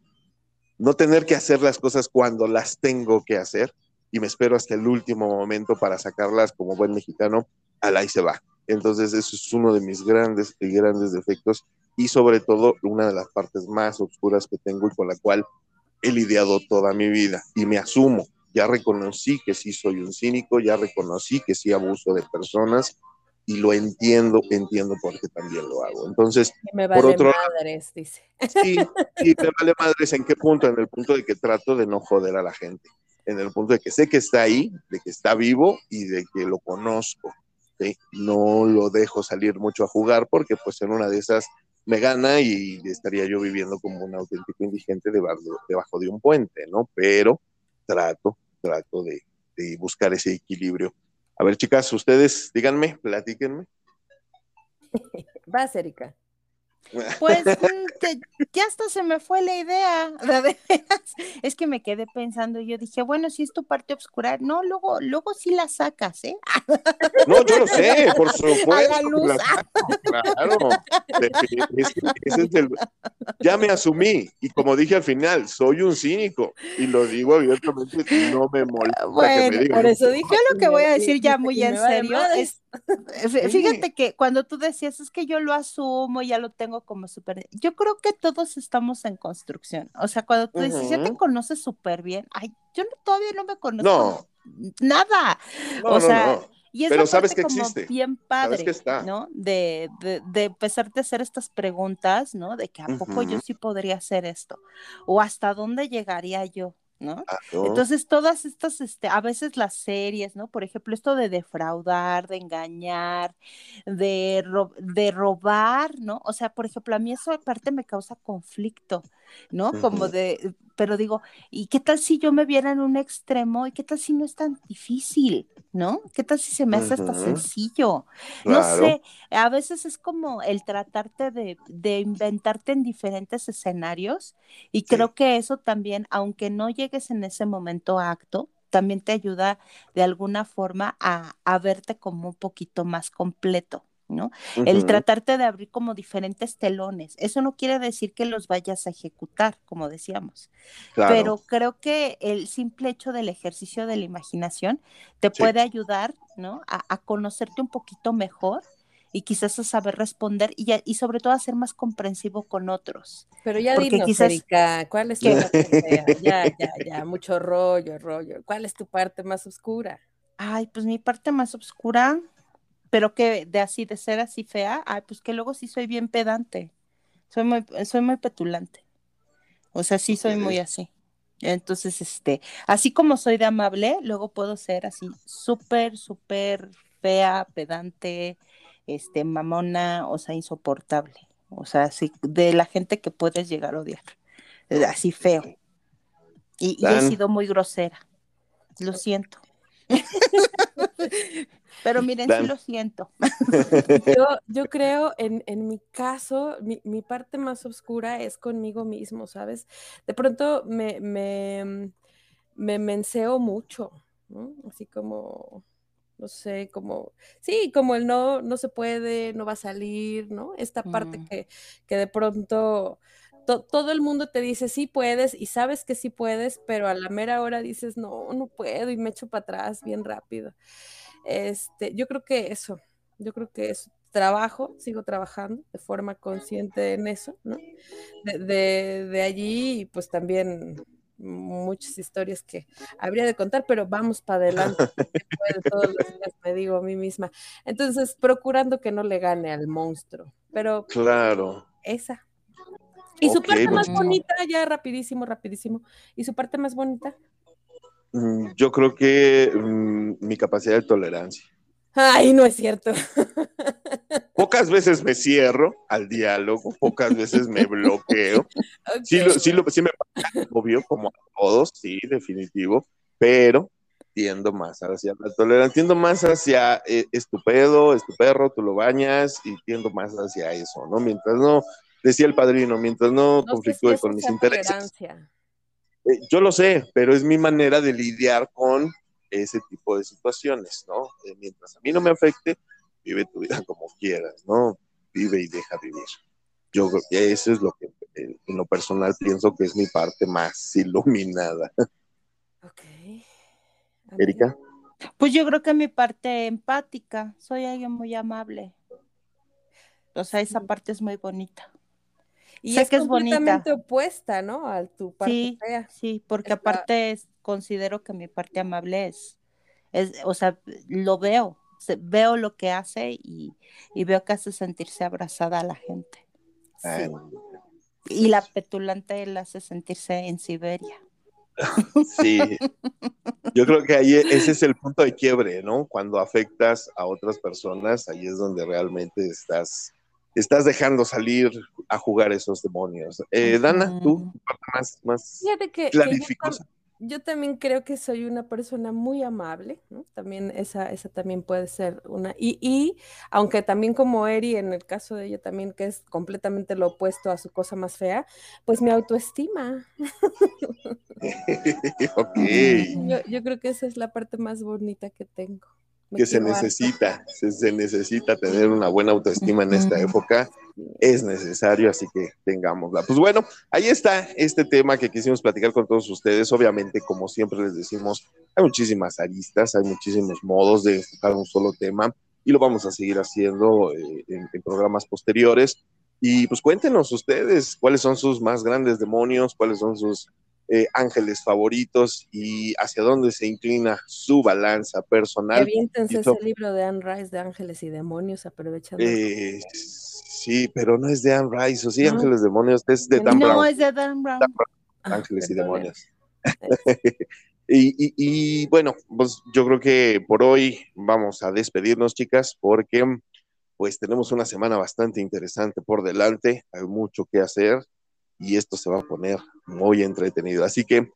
no tener que hacer las cosas cuando las tengo que hacer y me espero hasta el último momento para sacarlas como buen mexicano, al ahí se va. Entonces, eso es uno de mis grandes y grandes defectos y sobre todo una de las partes más oscuras que tengo y con la cual he lidiado toda mi vida y me asumo ya reconocí que sí soy un cínico, ya reconocí que sí abuso de personas y lo entiendo, entiendo por qué también lo hago. Entonces, me vale otro lado- madres, dice. sí, sí, me vale madres en qué punto, en el punto de que trato de no joder a la gente, en el punto de que sé que está ahí, de que está vivo y de que lo conozco. ¿sí? No lo dejo salir mucho a jugar porque pues en una de esas me gana y estaría yo viviendo como un auténtico indigente debajo, debajo de un puente, ¿no? Pero trato, trato de, de buscar ese equilibrio. A ver, chicas, ustedes díganme, platíquenme. Vas, Erika. Pues mm, te- ya hasta se me fue la idea. de veras. Es que me quedé pensando, yo dije, bueno, si es tu parte oscura, no, luego, luego sí la sacas, ¿eh? No, yo lo sé, por supuesto. A la que luz. la saco, claro. Es que ese es el- Ya me asumí y como dije al final, soy un cínico y lo digo abiertamente, no me molesta que me Bueno, digan. Por eso dije. Lo que voy a decir ya muy en serio es, fíjate que cuando tú decías es que yo lo asumo, ya lo tengo como súper, yo creo que todos estamos en construcción, o sea, cuando tú dices, ya te conoces súper bien, ay, yo no- todavía no me conozco No, nada, no, o sea, y es Pero sabes que como existe, bien sabes padre, que está. ¿no? De, de, de empezarte a hacer estas preguntas, ¿no? De que a poco yo sí podría hacer esto, o hasta dónde llegaría yo, ¿no? Ah, no. Entonces, todas estas, este, a veces las series, ¿no? Por ejemplo, esto de defraudar, de engañar, de, ro- de robar, ¿no? O sea, por ejemplo, a mí eso aparte me causa conflicto, ¿no? Como de, pero digo, ¿y qué tal si yo me viera en un extremo? ¿Y qué tal si no es tan difícil, ¿no? ¿Qué tal si se me hace hasta Ujú. sencillo? Claro. No sé, a veces es como el tratarte de, de inventarte en diferentes escenarios y creo que eso también, aunque no llegues en ese momento a acto, también te ayuda de alguna forma a, a verte como un poquito más completo. ¿no? El tratarte de abrir como diferentes telones. Eso no quiere decir que los vayas a ejecutar, como decíamos, Claro. pero creo que el simple hecho del ejercicio de la imaginación te Sí. puede ayudar, ¿no? A, a conocerte un poquito mejor y quizás a saber responder y, a- y sobre todo a ser más comprensivo con otros. Pero ya Porque dinos, quizás- Erika, ¿cuál es tu parte? Ya, ya, ya, mucho rollo, rollo. ¿Cuál es tu parte más oscura? Ay, pues mi parte más oscura, pero que de así, de ser así fea, ay, pues que luego sí soy bien pedante. Soy muy, soy muy petulante. O sea, sí soy muy así. Entonces, este, así como soy de amable, luego puedo ser así súper, súper fea, pedante, este, mamona, o sea, insoportable. O sea, así, de la gente que puedes llegar a odiar. Eh, Así feo. Y, y he sido muy grosera. Lo siento. Pero miren, Dan. sí lo siento. Yo, yo creo, en, en mi caso, mi, mi parte más oscura es conmigo mismo, ¿sabes? De pronto me, me, me menseo mucho, ¿no? Así como, no sé, como, sí, como el no, no se puede, no va a salir, ¿no? Esta parte Mm. que, que de pronto to- todo el mundo te dice sí puedes y sabes que sí puedes, pero a la mera hora dices no, no puedo y me echo para atrás bien rápido. Este, yo creo que eso, yo creo que eso. Trabajo, sigo trabajando de forma consciente en eso, ¿no? De, de, de allí, pues también muchas historias que habría de contar, pero vamos para adelante. todos los días me digo a mí misma. Entonces, procurando que no le gane al monstruo, pero Claro. esa. Y su parte más buenísimo. bonita, ya rapidísimo, rapidísimo. ¿Y su parte más bonita? Mm, Yo creo que mm, mi capacidad de tolerancia. Ay, no es cierto. Pocas veces me cierro al diálogo, pocas veces me bloqueo. Sí, lo, sí, lo, sí me pasa, obvio, como a todos, sí, definitivo, pero tiendo más hacia la tolerancia, tiendo más hacia eh, es tu pedo, es tu perro, tú lo bañas y tiendo más hacia eso, ¿no? Mientras no, decía el padrino, mientras no, No conflictúe con mis intereses. Eh, yo lo sé, pero es mi manera de lidiar con ese tipo de situaciones, ¿no? Eh, mientras a mí no me afecte, vive tu vida como quieras, ¿no? Vive y deja vivir. Yo creo que eso es lo que eh, en lo personal pienso que es mi parte más iluminada. Ok. Erika, Pues yo creo que mi parte empática, soy alguien muy amable. O sea, esa parte es muy bonita. Y Sé es que es bonita. completamente opuesta, ¿no? A tu parte Sí, fea. sí, porque aparte es- considero que mi parte amable es, es, o sea, lo veo, veo lo que hace y, y veo que hace sentirse abrazada a la gente. Y la petulante la hace sentirse en Siberia. Sí, yo creo que ahí ese es el punto de quiebre, ¿no? Cuando afectas a otras personas, ahí es donde realmente estás, estás dejando salir a jugar esos demonios. Eh, Dana, tú, más, más Fíjate que, que yo, clarificosa. tam- yo también creo que soy una persona muy amable, ¿no? También esa, esa también puede ser una. Y, y aunque también como Eri, en el caso de ella también, que es completamente lo opuesto a su cosa más fea, pues mi autoestima. ok, Yo, yo creo que esa es la parte más bonita que tengo. Que se necesita, se, se necesita tener una buena autoestima en esta época, es necesario, así que tengámosla. Pues bueno, ahí está este tema que quisimos platicar con todos ustedes. Obviamente, como siempre les decimos, hay muchísimas aristas, hay muchísimos modos de enfocar un solo tema y lo vamos a seguir haciendo eh, en, en programas posteriores. Y pues cuéntenos ustedes cuáles son sus más grandes demonios, cuáles son sus eh, ángeles favoritos y hacia dónde se inclina su balanza personal. aviéntense ese libro de Anne Rice de Ángeles y Demonios, aprovechando. Eh, sí, pero no es de Anne Rice, o sí, No. Ángeles Demonios, es de Dan no, Brown, es de Dan Brown. Ah, Ángeles y. Demonios. y, y- y, bueno, pues yo creo que por hoy vamos a despedirnos, chicas, porque pues tenemos una semana bastante interesante por delante, hay mucho que hacer y esto se va a poner muy entretenido. Así que,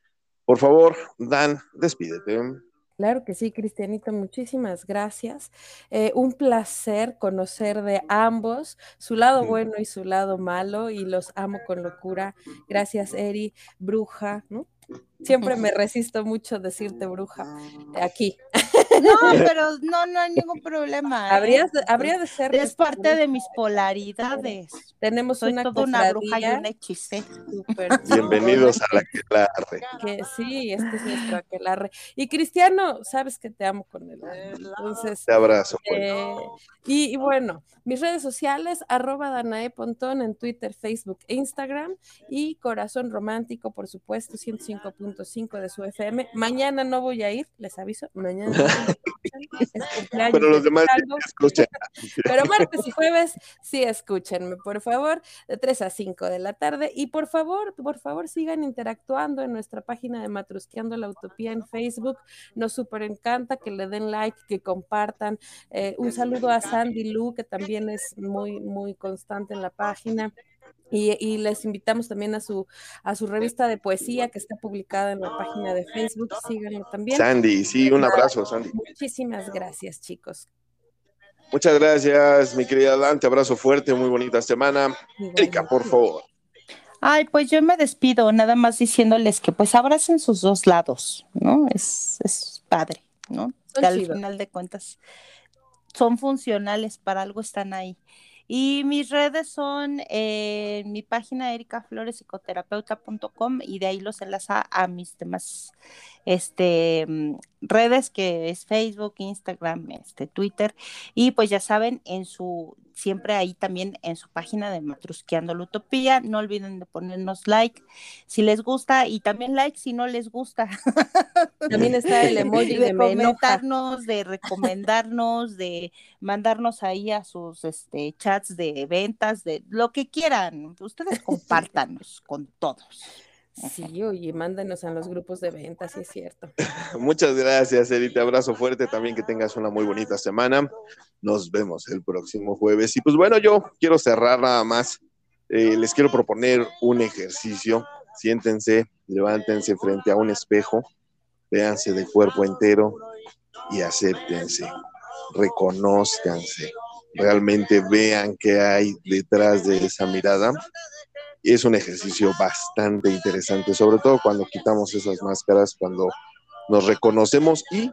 por favor, Dan, despídete. Claro que sí, Cristianito, muchísimas gracias. Eh, un placer conocer de ambos su lado bueno y su lado malo y los amo con locura. Gracias, Eri, bruja, ¿no? Siempre me resisto mucho decirte bruja aquí. No, pero no, no hay ningún problema. ¿eh? Habría, de- habría de ser. Es parte de mis polaridades. Tenemos Soy una toda una bruja y una hechicera. Bienvenidos a la que la arre. que sí, este es nuestro aquelarre. Y Cristiano, sabes que te amo con el. Entonces, Te abrazo. pues. Eh, y, y bueno, mis redes sociales, arroba Danae Pontón en Twitter, Facebook e Instagram y Corazón Romántico, por supuesto, 105.5 de su FM. Mañana no voy a ir, les aviso, mañana no Pero los de demás Chango. escuchen. Pero martes y jueves, sí, escúchenme, por favor, de 3 a 5 de la tarde. Y por favor, por favor, sigan interactuando en nuestra página de Matrusqueando la Utopía en Facebook. Nos súper encanta que le den like, que compartan. Eh, un saludo a Sandy Lu, que también es muy, muy constante en la página. Y, y les invitamos también a su, a su revista de poesía que está publicada en la página de Facebook. Síganlo también. Sandy, sí, un abrazo, Sandy. Muchísimas gracias, chicos. Muchas gracias, mi querida Dan. Te abrazo fuerte, muy bonita semana. Erika, por favor. Ay, pues yo me despido, nada más diciéndoles que pues abracen sus dos lados, ¿no? Es, es padre, ¿no? Que al final de cuentas son funcionales, para algo están ahí. Y mis redes son eh, mi página ericaflorespsicoterapeuta.com y de ahí los enlaza a mis demás este, mm, redes que es Facebook, Instagram, este, Twitter. Y pues ya saben, en su, siempre ahí también en su página de Matrusqueando la Utopía. No olviden de ponernos like si les gusta y también like si no les gusta. También está el emoji de, comentarnos, de recomendarnos, de mandarnos ahí a sus este, chats de ventas, de lo que quieran. Ustedes compártanos con todos. Sí, oye, mándenos en los grupos de ventas, sí es cierto. Muchas gracias, Eri. Te abrazo fuerte. También que tengas una muy bonita semana. Nos vemos el próximo jueves. Y pues bueno, yo quiero cerrar nada más. Eh, les quiero proponer un ejercicio. Siéntense, levántense frente a un espejo, véanse de cuerpo entero y acéptense, reconózcanse, realmente vean qué hay detrás de esa mirada. Y es un ejercicio bastante interesante, sobre todo cuando quitamos esas máscaras, cuando nos reconocemos y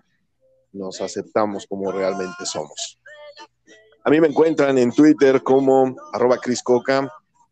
nos aceptamos como realmente somos. A mí me encuentran en Twitter como arroba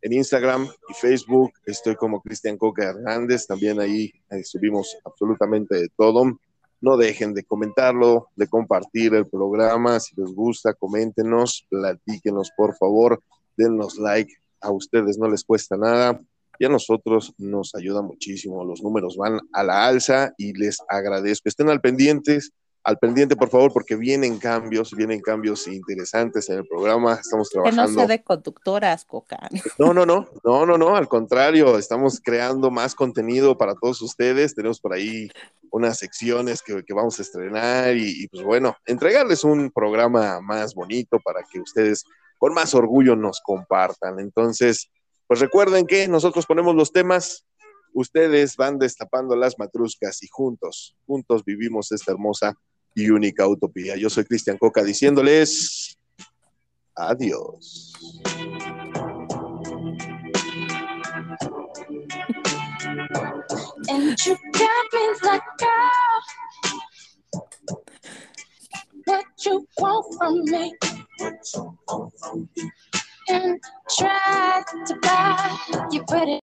en Instagram y Facebook estoy como Cristian Coca Hernández, también ahí, ahí subimos absolutamente de todo. No dejen de comentarlo, de compartir el programa, si les gusta, coméntenos, platíquenos por favor, denos like, a ustedes no les cuesta nada y a nosotros nos ayuda muchísimo. Los números van a la alza y les agradezco. Estén al pendientes, al pendiente por favor, porque vienen cambios, vienen cambios interesantes en el programa. Estamos Que no trabajando. sea de conductoras, Coca. No, no, no, no, no, no, al contrario, estamos creando más contenido para todos ustedes. Tenemos por ahí unas secciones que, que vamos a estrenar y, y, pues bueno, entregarles un programa más bonito para que ustedes con más orgullo nos compartan. Entonces, pues recuerden que nosotros ponemos los temas, ustedes van destapando las matruscas y juntos, juntos vivimos esta hermosa y única utopía. Yo soy Cristian Coca diciéndoles adiós. And you got girl, what you want from me? And try to buy you pretty